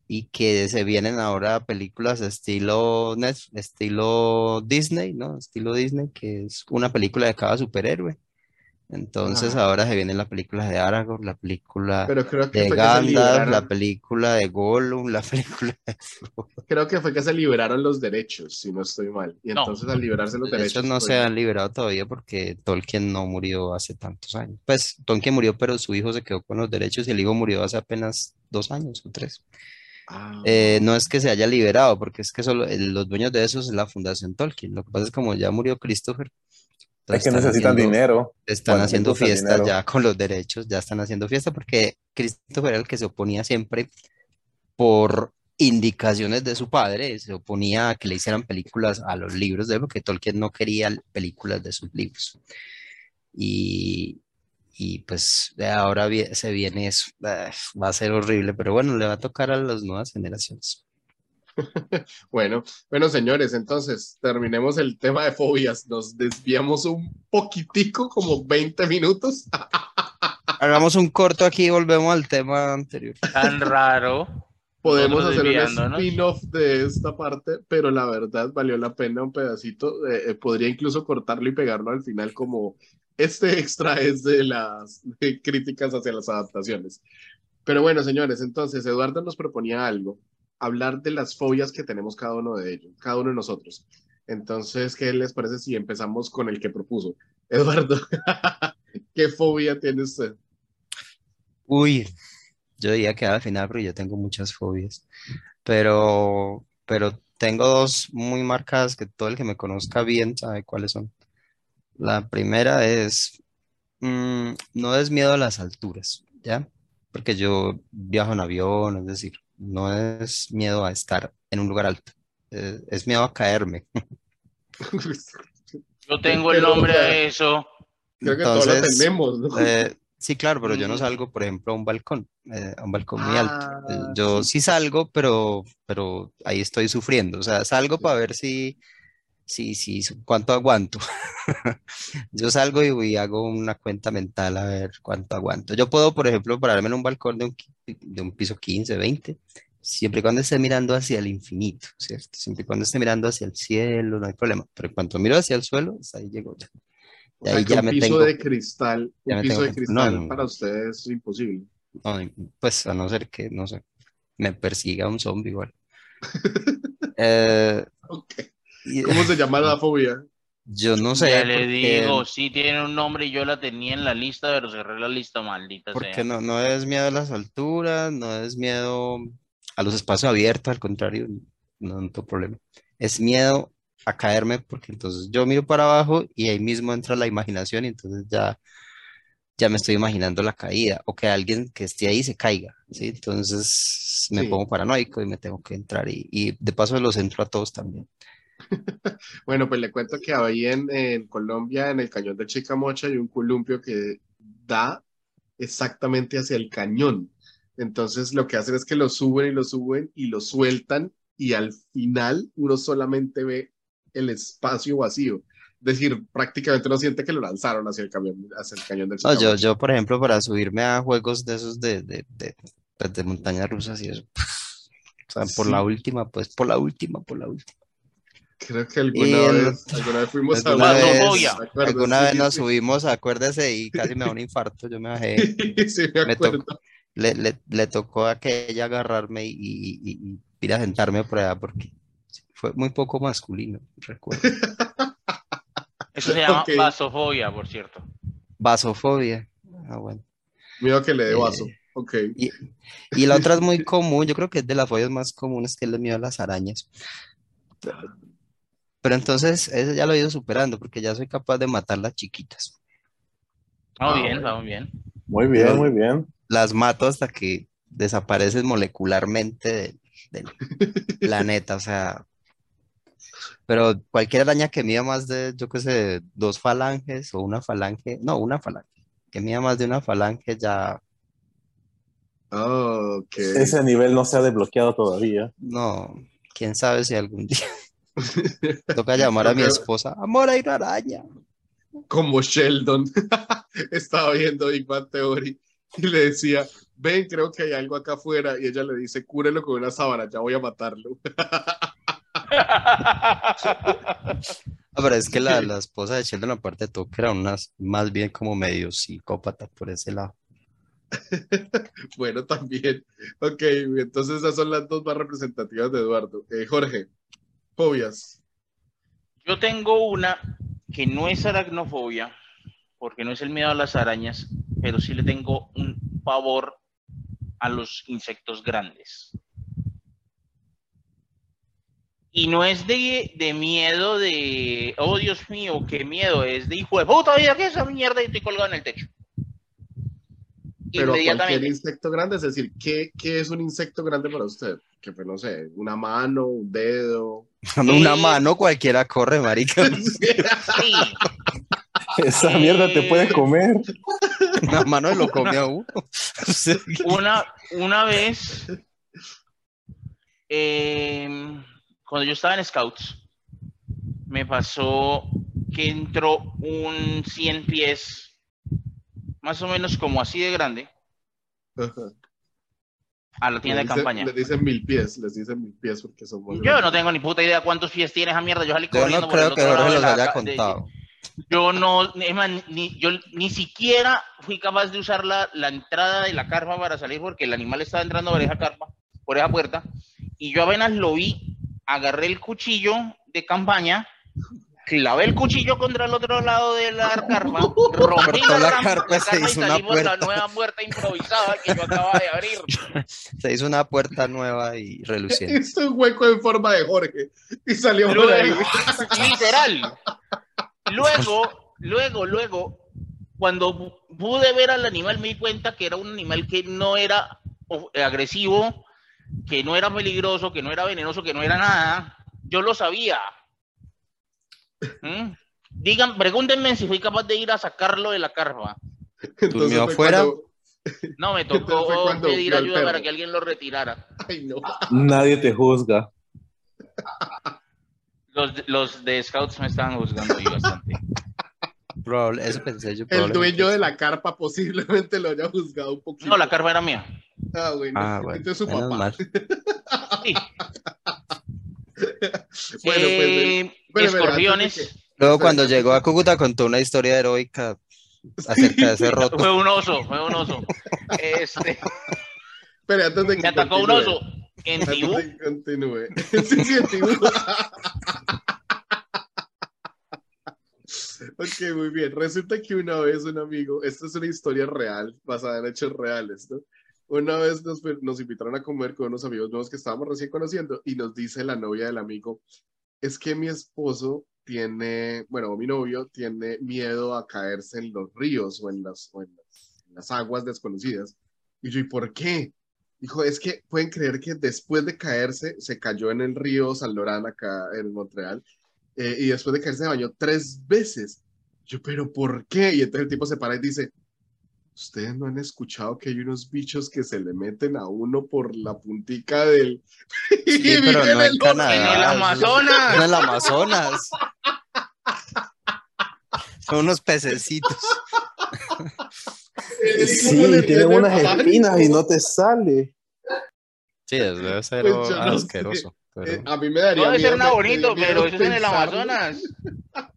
y que se vienen ahora películas estilo Net- estilo Disney, ¿no? Estilo Disney, que es una película de cada superhéroe. Entonces Ah. ahora se vienen las películas de Aragorn, la película Pero creo que de que Gandalf, la película de Gollum, la película de creo que fue que se liberaron los derechos, si no estoy mal. Y No. entonces al liberarse los De hecho, derechos, no pues, se han liberado todavía porque Tolkien no murió hace tantos años. Pues Tolkien murió, pero su hijo se quedó con los derechos y el hijo murió hace apenas dos años o tres. Ah, Eh, no es que se haya liberado, porque es que solo el- los dueños de eso es la Fundación Tolkien. Lo que pasa es que como ya murió Christopher, Es que necesitan haciendo- dinero. Están haciendo gusta el fiesta dinero. ya con los derechos, ya están haciendo fiesta porque Christopher era el que se oponía siempre por indicaciones de su padre, se oponía a que le hicieran películas a los libros de él, porque Tolkien no quería películas de sus libros. Y, y pues ahora se viene eso, Ah, va a ser horrible, pero bueno, le va a tocar a las nuevas generaciones. Bueno, bueno, señores, entonces terminemos el tema de fobias. Nos desviamos un poquitico, como 20 minutos. Hagamos un corto aquí y volvemos al tema anterior. Tan raro. Podemos hacer un spin-off de esta parte, pero la verdad valió la pena un pedacito. Eh, eh, podría incluso cortarlo y pegarlo al final como este extra es de las de críticas hacia las adaptaciones. Pero bueno, señores, entonces Eduardo nos proponía algo, hablar de las fobias que tenemos cada uno de ellos, cada uno de nosotros. Entonces, ¿qué les parece si empezamos con el que propuso? Eduardo, ¿qué fobia tiene usted? Uy, yo diría que al final, porque yo tengo muchas fobias, pero, pero tengo dos muy marcadas que todo el que me conozca bien sabe cuáles son. La primera es, mm, no es miedo a las alturas, ¿ya? Porque yo viajo en avión, es decir, no es miedo a estar en un lugar alto, eh, es miedo a caerme. Yo tengo el nombre a eso. Creo que todos lo Entonces, tenemos, ¿no? Eh, sí, claro, pero yo no salgo, por ejemplo, a un balcón, eh, a un balcón muy alto. Eh, Ah, yo sí. sí salgo, pero, pero ahí estoy sufriendo. O sea, salgo para ver si, si, si, su- cuánto aguanto. Yo salgo y, y hago una cuenta mental a ver cuánto aguanto. Yo puedo, por ejemplo, pararme en un balcón de un, qui- de un piso 15, 20, siempre y cuando esté mirando hacia el infinito, ¿cierto? Siempre y cuando esté mirando hacia el cielo, no hay problema. Pero en cuanto miro hacia el suelo, hasta ahí llego ya. O Y sea, ahí que ya un me piso tengo- de cristal, ya un me piso tengo de que- cristal no, no. para ustedes es imposible. No, pues a no ser que, no sé, me persiga un zombie igual. Eh, ¿Cómo se llama la fobia? yo no sé Ya le porque- digo, sí tiene un nombre y yo la tenía en la lista, pero cerré la lista, maldita porque sea. no, no es miedo a las alturas, no es miedo a los espacios abiertos, al contrario, no, no tengo problema. Es miedo a caerme porque entonces yo miro para abajo y ahí mismo entra la imaginación y entonces ya, ya me estoy imaginando la caída o que alguien que esté ahí se caiga, ¿sí? Entonces me Sí. pongo paranoico y me tengo que entrar y, y de paso los entro a todos también. Bueno, pues le cuento que ahí en, en Colombia, en el cañón de Chicamocha, hay un columpio que da exactamente hacia el cañón. Entonces lo que hacen es que lo suben y lo suben y lo sueltan y al final uno solamente ve el espacio vacío. Es decir, prácticamente no siente que lo lanzaron hacia el, camión, hacia el cañón del No, yo, yo, por ejemplo, para subirme a juegos de esos de, de, de, pues, de montañas rusas y eso, o sea, por la Sí. última, pues, por la última, por la última. Creo que alguna el- vez, alguna vez fuimos a Alguna una- vez, alguna Sí, vez nos sí. subimos, acuérdese, y casi me da un infarto, yo me bajé, Sí, me me tocó, le, le, le tocó a aquella agarrarme y, y- y ir a sentarme por allá porque fue muy poco masculino, recuerdo. Eso se llama vasofobia, por cierto. Vasofobia. Ah, bueno. Miedo que le dé Eh, vaso. Ok. Y, y la otra es muy común, yo creo que es de las fobias más comunes que es el miedo a las arañas. Pero, pero entonces, ese ya lo he ido superando porque ya soy capaz de matar las chiquitas. Vamos Ah, bien, vamos bien. Muy bien, Pero- muy bien. Las mato hasta que desaparecen molecularmente del, del planeta, o sea. Pero cualquier araña que mida más de, yo qué sé, dos falanges o una falange, no, una falange, que mida más de una falange ya, Ok. Ese nivel no se ha desbloqueado todavía. no, quién sabe si algún día. Toca llamar a mi Toca- esposa, amor, hay una araña. Como Sheldon. Estaba viendo Big Bang Theory y le decía, ven, creo que hay algo acá afuera. Y ella le dice, cúrelo con una sábana, ya voy a matarlo. Ah, pero es que la, la esposa de Sheldon, aparte de todo, que era unas, más bien como medio psicópata por ese lado. Bueno, también. Ok, entonces esas son las dos más representativas de Eduardo. Eh, Jorge, fobias. Yo tengo una que no es aracnofobia, porque no es el miedo a las arañas, pero sí le tengo un pavor a los insectos grandes. Y no es de, de miedo de, oh Dios mío, qué miedo, es de hijo de puta vida, que esa mierda y estoy colgado en el techo. Pero cualquier insecto grande, es decir, ¿qué, ¿qué es un insecto grande para usted? Que pues no sé, una mano, un dedo. Una Eh. mano cualquiera corre, marica. Sí, Esa mierda te puedes comer. Una mano lo come a uno. una, una vez, eh, cuando yo estaba en Scouts, me pasó que entró un 100 pies, más o menos como así de grande, a la tienda de Les dicen- campaña. Les dicen mil pies, les dicen mil pies porque son Yo grandes. no tengo ni puta idea cuántos pies tiene esa mierda. Yo salí Yo corriendo no por el creo que Jorge de los haya ca- de- contado. Yo no, es más, ni, yo ni siquiera fui capaz de usar la, la entrada de la carpa para salir porque el animal estaba entrando por esa carpa, por esa puerta, y yo apenas lo vi, agarré el cuchillo de campaña, clavé el cuchillo contra el otro lado de la carpa, rompí la rampa- carpa se hizo y una salí por la puerta. nueva puerta improvisada que yo acababa de abrir. Se hizo una puerta nueva y reluciente. Hizo un hueco en forma de Jorge y salió por ahí. Luego, literal. Luego, luego, luego, cuando pu- pude ver al animal, me di cuenta que era un animal que no era agresivo, que no era peligroso, que no era venenoso, que no era nada. Yo lo sabía. ¿Mm? Digan, pregúntenme si fui capaz de ir a sacarlo de la carpa. ¿Durmió fue afuera? cuando- No, me tocó pedir ayuda para que alguien lo retirara. Ay, no. Nadie te juzga. Los, de- los de Scouts me estaban juzgando ahí bastante. Probable- eso pensé yo. El dueño de la carpa posiblemente lo haya juzgado un poquito. No, la carpa era mía. Ah, bueno. Ah, bueno. Entonces su menos papá. mal. Sí. Bueno, pues, Eh, espere, escorpiones. Luego cuando llegó a Cúcuta contó una historia heroica acerca de ese roto. Fue un oso, fue un oso. Este, Espere, antes de que me atacó un oso en Tibú. continúe. Sí, sí, en Tibú. Ok, muy bien. Resulta que una vez un amigo, esta es una historia real, basada en hechos reales, ¿no? Una vez nos, nos invitaron a comer con unos amigos nuevos que estábamos recién conociendo y nos dice la novia del amigo, es que mi esposo tiene, bueno, mi novio tiene miedo a caerse en los ríos o en las, o en las, en las aguas desconocidas. Y yo, ¿y por qué? Dijo, es que pueden creer que después de caerse, se cayó en el río San Lorán acá en Montreal, eh, y después de caerse se bañó tres veces. Yo, ¿pero por qué? Y entonces el tipo se para y dice, ¿ustedes no han escuchado que hay unos bichos que se le meten a uno por la puntica del... Sí, Y pero no en el- Canadá. En el Amazonas. En el Amazonas. Son unos pececitos. Sí, tienen unas espinas y no te sale. Sí, debe ser Pues no asqueroso. pero- Eh, a mí me daría No debe ser miedo, nada me- bonito, pero eso es en el. Amazonas.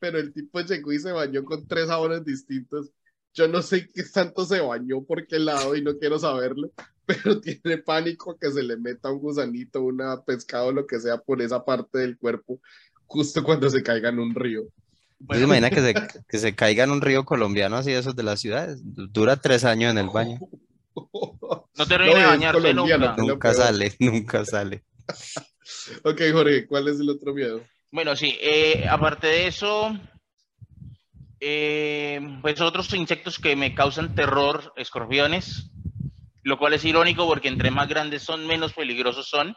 pero el tipo llegó y se bañó con tres sabores distintos. Yo no sé qué tanto se bañó por qué lado y no quiero saberlo, pero tiene pánico que se le meta un gusanito, una pescado, lo que sea, por esa parte del cuerpo, justo cuando se caiga en un río. ¿No se imagina que se, que se caiga en un río colombiano así de esos de las ciudades? Dura tres años en el baño. No es bañarse colombiano, nunca. Nunca sale, nunca sale. Ok, Jorge, ¿cuál es el otro miedo? Bueno, sí, eh, aparte de eso, eh, pues otros insectos que me causan terror, escorpiones, lo cual es irónico porque entre más grandes son, menos peligrosos son.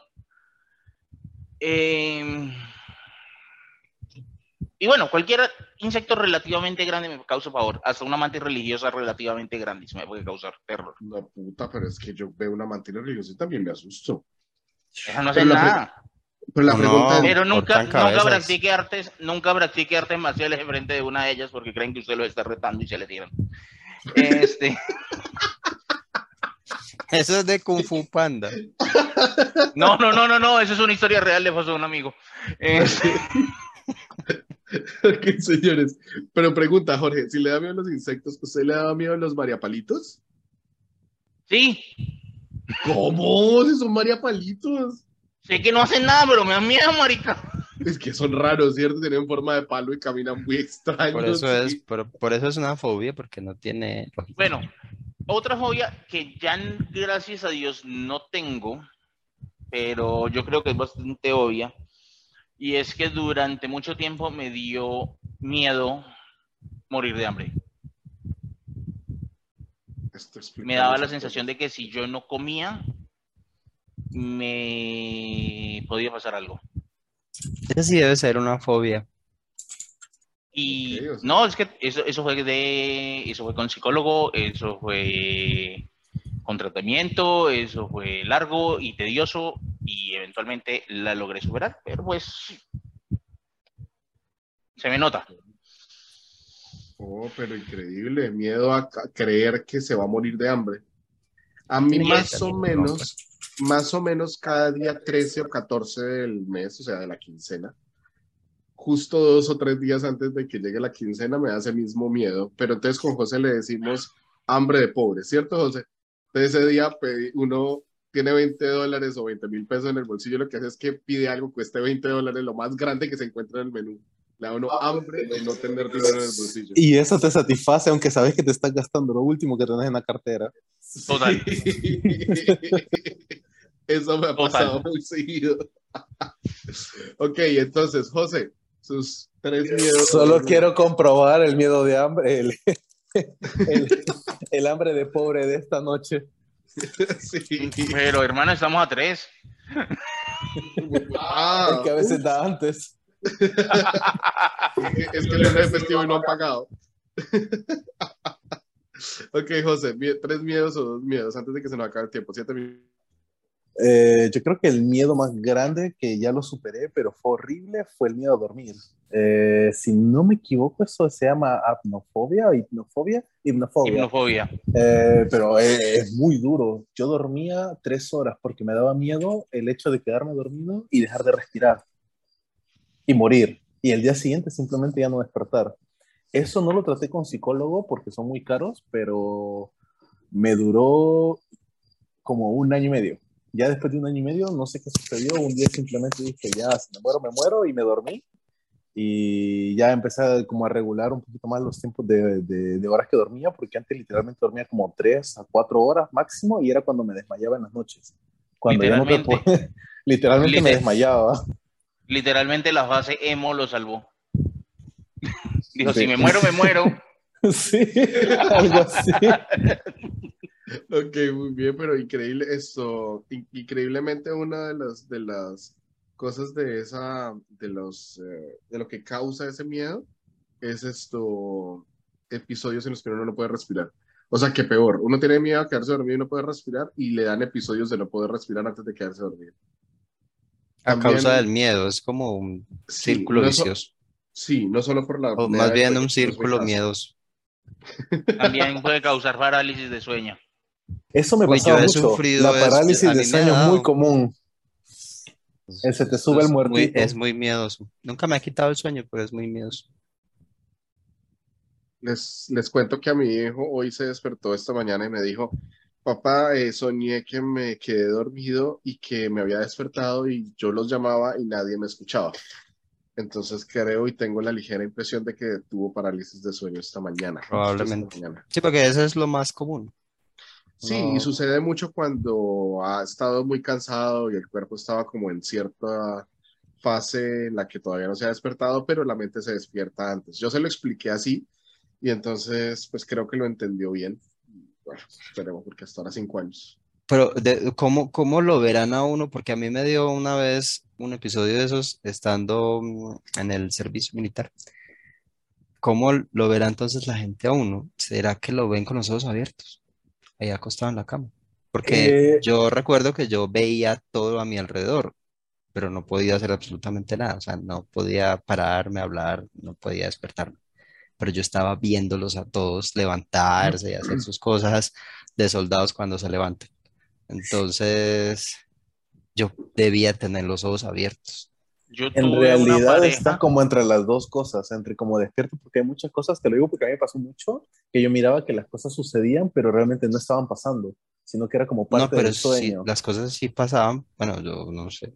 Eh, y bueno, cualquier insecto relativamente grande me causa favor, hasta una mantis religiosa relativamente grande me puede causar terror. No, puta, pero es que yo veo una mantina religiosa y también me asusto. Esa no hace la nada. Pero la No, pregunta es, Pero nunca, nunca practique artes, nunca practique artes marciales en frente de una de ellas porque creen que usted lo está retando y se le tiran. Este, Eso es de Kung Fu Panda. no, no, no, no, no, eso es una historia real, le pasó a un amigo. Este, Ok, señores. Pero pregunta, Jorge, si le da miedo a los insectos, ¿usted le da miedo a los mariapalitos? sí, ¿Cómo? Si son mariapalitos. Sé que no hacen nada, pero me dan miedo, marica. Es que son raros, ¿cierto? Tienen forma de palo y caminan muy extraños. Por eso es, por, por eso es una fobia, porque no tiene. Bueno, otra fobia que ya gracias a Dios no tengo pero yo creo que es bastante obvia. Y es que durante mucho tiempo me dio miedo morir de hambre. Esto explica Me daba la sensación de que si yo no comía, me podía pasar algo. Esa sí debe ser una fobia. Y Ok, o sea- no, es que eso, eso fue de, eso fue con psicólogo, eso fue con tratamiento, eso fue largo y tedioso y eventualmente la logré superar, pero pues se me nota. Oh, pero increíble, miedo a creer que se va a morir de hambre. A mí más o menos, más o menos cada día 13 o 14 del mes, o sea, de la quincena, justo dos o tres días antes de que llegue la quincena me da ese mismo miedo, pero entonces con José le decimos hambre de pobre, ¿cierto, José? Entonces ese día pedí- uno tiene 20 dólares o 20 mil pesos en el bolsillo, lo que hace es que pide algo que cueste 20 dólares, lo más grande que se encuentra en el menú. Le da uno hambre de no tener dinero en el bolsillo. Y eso te satisface, aunque sabes que te estás gastando lo último que tenés en la cartera. Total. Sí. Eso me ha Total. pasado muy seguido. ok, entonces, José, sus tres miedos. Solo quiero comprobar el miedo de hambre, el, el, el hambre de pobre de esta noche. Sí. Pero hermano, estamos a tres. Ah, que a veces da antes. es que el festivo y no han pagado. Ok, José, tres miedos o dos miedos antes de que se nos acabe el tiempo. Siete minutos. Eh, yo creo que el miedo más grande que ya lo superé, pero fue horrible, fue el miedo a dormir. Eh, si no me equivoco, eso se llama apnofobia o hipnofobia. Hipnofobia. Hipnofobia. Eh, pero eh, es muy duro. Yo dormía tres horas porque me daba miedo el hecho de quedarme dormido y dejar de respirar y morir. Y el día siguiente simplemente ya no despertar. Eso no lo traté con psicólogo porque son muy caros, pero me duró como un año y medio. Ya después de un año y medio, no sé qué sucedió. Un día simplemente dije, ya, si me muero, me muero, y me dormí. Y ya empecé a, como a regular un poquito más los tiempos de, de, de horas que dormía, porque antes literalmente dormía como tres a cuatro horas máximo, y era cuando me desmayaba en las noches. Cuando ya no te Literalmente. literalmente me desmayaba. Literalmente la fase emo lo salvó. Dijo, Sí. si me muero, me muero. sí, algo así. Ok, muy bien, pero increíble esto, in- increíblemente una de las de las cosas de esa, de los, eh, de lo que causa ese miedo es esto, episodios en los que uno no puede respirar. O sea, que peor, uno tiene miedo a quedarse dormido y no puede respirar y le dan episodios de no poder respirar antes de quedarse dormido. A También- causa del miedo, es como un Sí, círculo no so- vicioso. Sí, no solo por la O más bien un círculo miedoso. También puede causar parálisis de sueño. Eso me Uy, pasaba yo he mucho. sufrido La parálisis de sueño es muy común. Ese te sube el Es muy, muertito. es muy miedoso. Nunca me ha quitado el sueño, pero es muy miedoso. Les, les cuento que a mi hijo hoy se despertó esta mañana y me dijo, papá, eh, soñé que me quedé dormido y que me había despertado y yo los llamaba y nadie me escuchaba. Entonces creo y tengo la ligera impresión de que tuvo parálisis de sueño esta mañana. esta Probablemente. mañana. Sí, porque eso es lo más común. Sí, No. y sucede mucho cuando ha estado muy cansado y el cuerpo estaba como en cierta fase en la que todavía no se ha despertado, pero la mente se despierta antes. Yo se lo expliqué así y entonces pues creo que lo entendió bien. Bueno, esperemos porque hasta ahora cinco años. Pero de, ¿cómo, cómo lo verán a uno? Porque a mí me dio una vez un episodio de esos estando mm, en el servicio militar. ¿Cómo lo verá entonces la gente a uno? ¿Será que lo ven con los ojos abiertos? Ahí acostado en la cama. Porque Eh, yo recuerdo que yo veía todo a mi alrededor, pero no podía hacer absolutamente nada. O sea, no podía pararme, hablar, no podía despertarme. Pero yo estaba viéndolos a todos levantarse y hacer sus cosas de soldados cuando se levantan. Entonces, yo debía tener los ojos abiertos. Yo En realidad está como entre las dos cosas, entre como despierto, porque hay muchas cosas, te lo digo porque a mí me pasó mucho, que yo miraba que las cosas sucedían, pero realmente no estaban pasando, sino que era como No, parte pero del sí, sueño. las cosas sí pasaban. Bueno, yo no sé.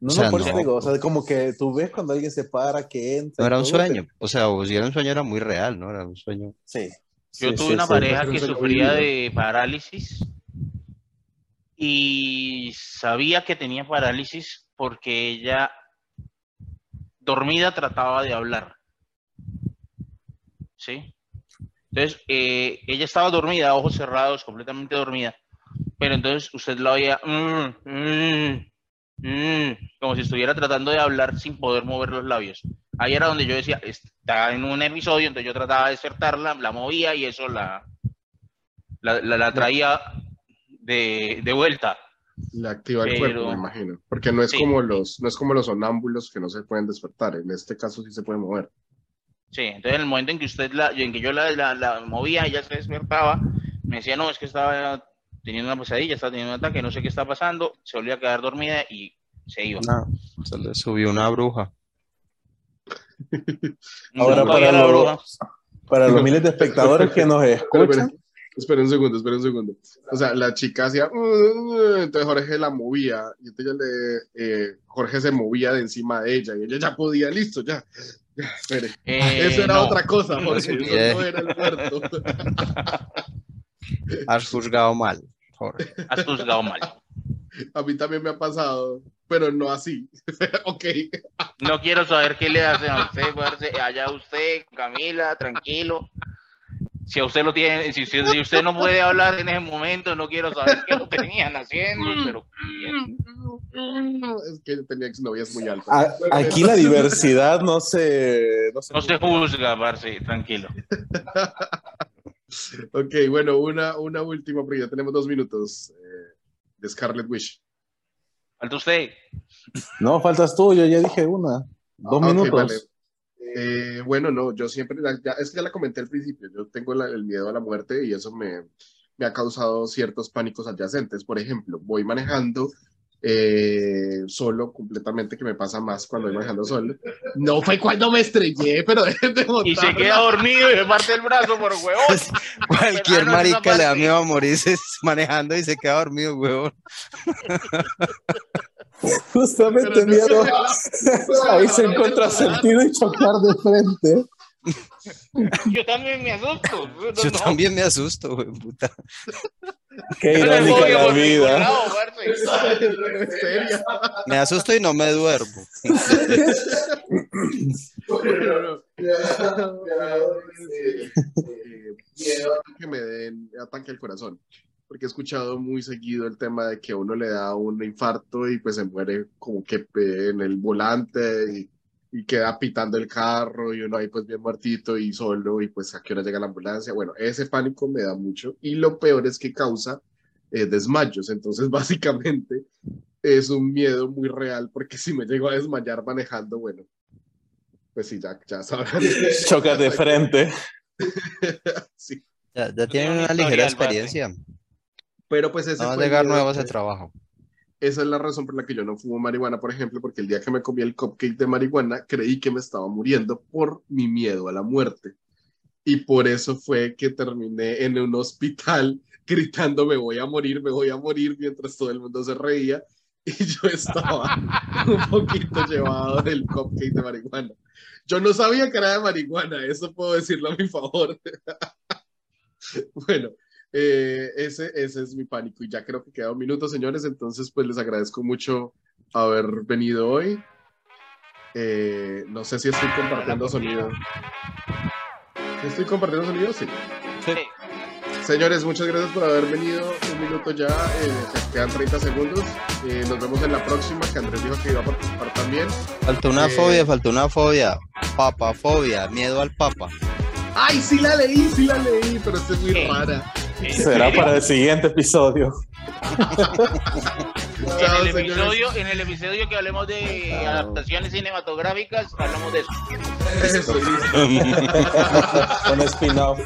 No, o sea, no, por eso no. digo, o sea, como que tú ves cuando alguien se para, que entra. No era un todo, sueño. O sea, o si era un sueño, era muy real, ¿no? Era un sueño. Sí. yo sí, tuve sí, una sí. pareja que sufría de parálisis y sabía que tenía parálisis porque ella dormida trataba de hablar. ¿Sí? Entonces, eh, ella estaba dormida, ojos cerrados, completamente dormida, pero entonces usted la oía mm, mm, mm, como si estuviera tratando de hablar sin poder mover los labios. Ahí era donde yo decía, está en un episodio, entonces yo trataba de despertarla, la movía y eso la, la, la- la traía de, de vuelta. Le activa el Pero- cuerpo, me imagino. Porque no es Sí. como los, no es como los sonámbulos que no se pueden despertar. En este caso sí se puede mover. Sí, entonces en el momento en que usted la, en que yo la, la, la movía, ella se despertaba, me decía, no, es que estaba teniendo una pesadilla, estaba teniendo un ataque, no sé qué está pasando, se volvía a quedar dormida y se iba. No, se le subió una bruja. Ahora para vi a la lo- bruja. Para los miles de espectadores que nos escuchan, espera un segundo, espera un segundo. O sea, la chica hacía, "Uh", entonces Jorge la movía, y entonces le, eh, Jorge se movía de encima de ella, y ella ya podía, listo, ya, ya, espere. Eh, Eso era no. otra cosa, No Jorge, se eso no era el muerto. Has juzgado mal, Jorge. Has juzgado mal. A mí también me ha pasado, pero no así. ok. No quiero saber qué le hacen a usted, parce. allá usted, Camila, tranquilo. Si a usted lo tiene, si usted, si usted no puede hablar en ese momento, no quiero saber qué lo tenían haciendo, pero bien. Es que yo tenía exnovias muy altas. a- aquí la diversidad no se... No se, no se juzga, parce, tranquilo. Ok, bueno, una, una última, porque ya tenemos dos minutos eh, de Scarlet Wish. Falta usted. No, faltas tú, yo ya dije una. Dos Ah, minutos. vale. Eh, bueno, no, yo siempre, ya- es que ya la comenté al principio, yo tengo la- el miedo a la muerte y eso me, me ha causado ciertos pánicos adyacentes. Por ejemplo, voy manejando eh, solo completamente, que me pasa más cuando voy manejando solo. No fue cuando me estrellé, pero dejen de Y se queda dormido y se parte el brazo por huevón. Cualquier no, marica le da miedo a morirse manejando y se queda dormido, huevón. Justamente miedo se- a irse en contrasentido y chocar de frente. Yo también me asusto. No, Yo no. también me asusto, güey, puta. Qué irónica la vida. lado. Me asusto y no me duermo. Que me den ataque al corazón, porque he escuchado muy seguido el tema de que uno le da un infarto y pues se muere como que pe- en el volante y, y queda pitando el carro y uno ahí pues bien muertito y solo y pues a qué hora llega la ambulancia. Bueno, ese pánico me da mucho y lo peor es que causa eh, desmayos, entonces básicamente es un miedo muy real porque si me llego a desmayar manejando, bueno, pues sí, ya, ya sabrán. Chocas de frente. Sí. Ya, ya tienen un una ligera experiencia. Pero pues ese No a llegar miedo nuevo a ese que- trabajo. Esa es la razón por la que yo no fumo marihuana, por ejemplo, porque el día que me comí el cupcake de marihuana creí que me estaba muriendo por mi miedo a la muerte. Y por eso fue que terminé en un hospital gritando me voy a morir, me voy a morir, mientras todo el mundo se reía. Y yo estaba un poquito llevado del cupcake de marihuana. Yo no sabía que era de marihuana, eso puedo decirlo a mi favor. bueno, eh, ese, ese es mi pánico y ya creo que queda un minuto, señores. Entonces, pues les agradezco mucho haber venido hoy. Eh, no sé si estoy compartiendo sonido. ¿Sí ¿Estoy compartiendo sonido? Sí. Sí. Señores, muchas gracias por haber venido. Un minuto ya, eh, quedan 30 segundos. Eh, nos vemos en la próxima, que Andrés dijo que iba a participar también. Faltó una Eh, fobia, faltó una fobia. Papafobia, miedo al papa. ¡Ay, sí la leí, sí la leí! Pero esta es muy rara. ¿En Será serio? para el siguiente episodio. En, el episodio, en el episodio que hablemos de adaptaciones cinematográficas, hablamos de eso. Un spin-off.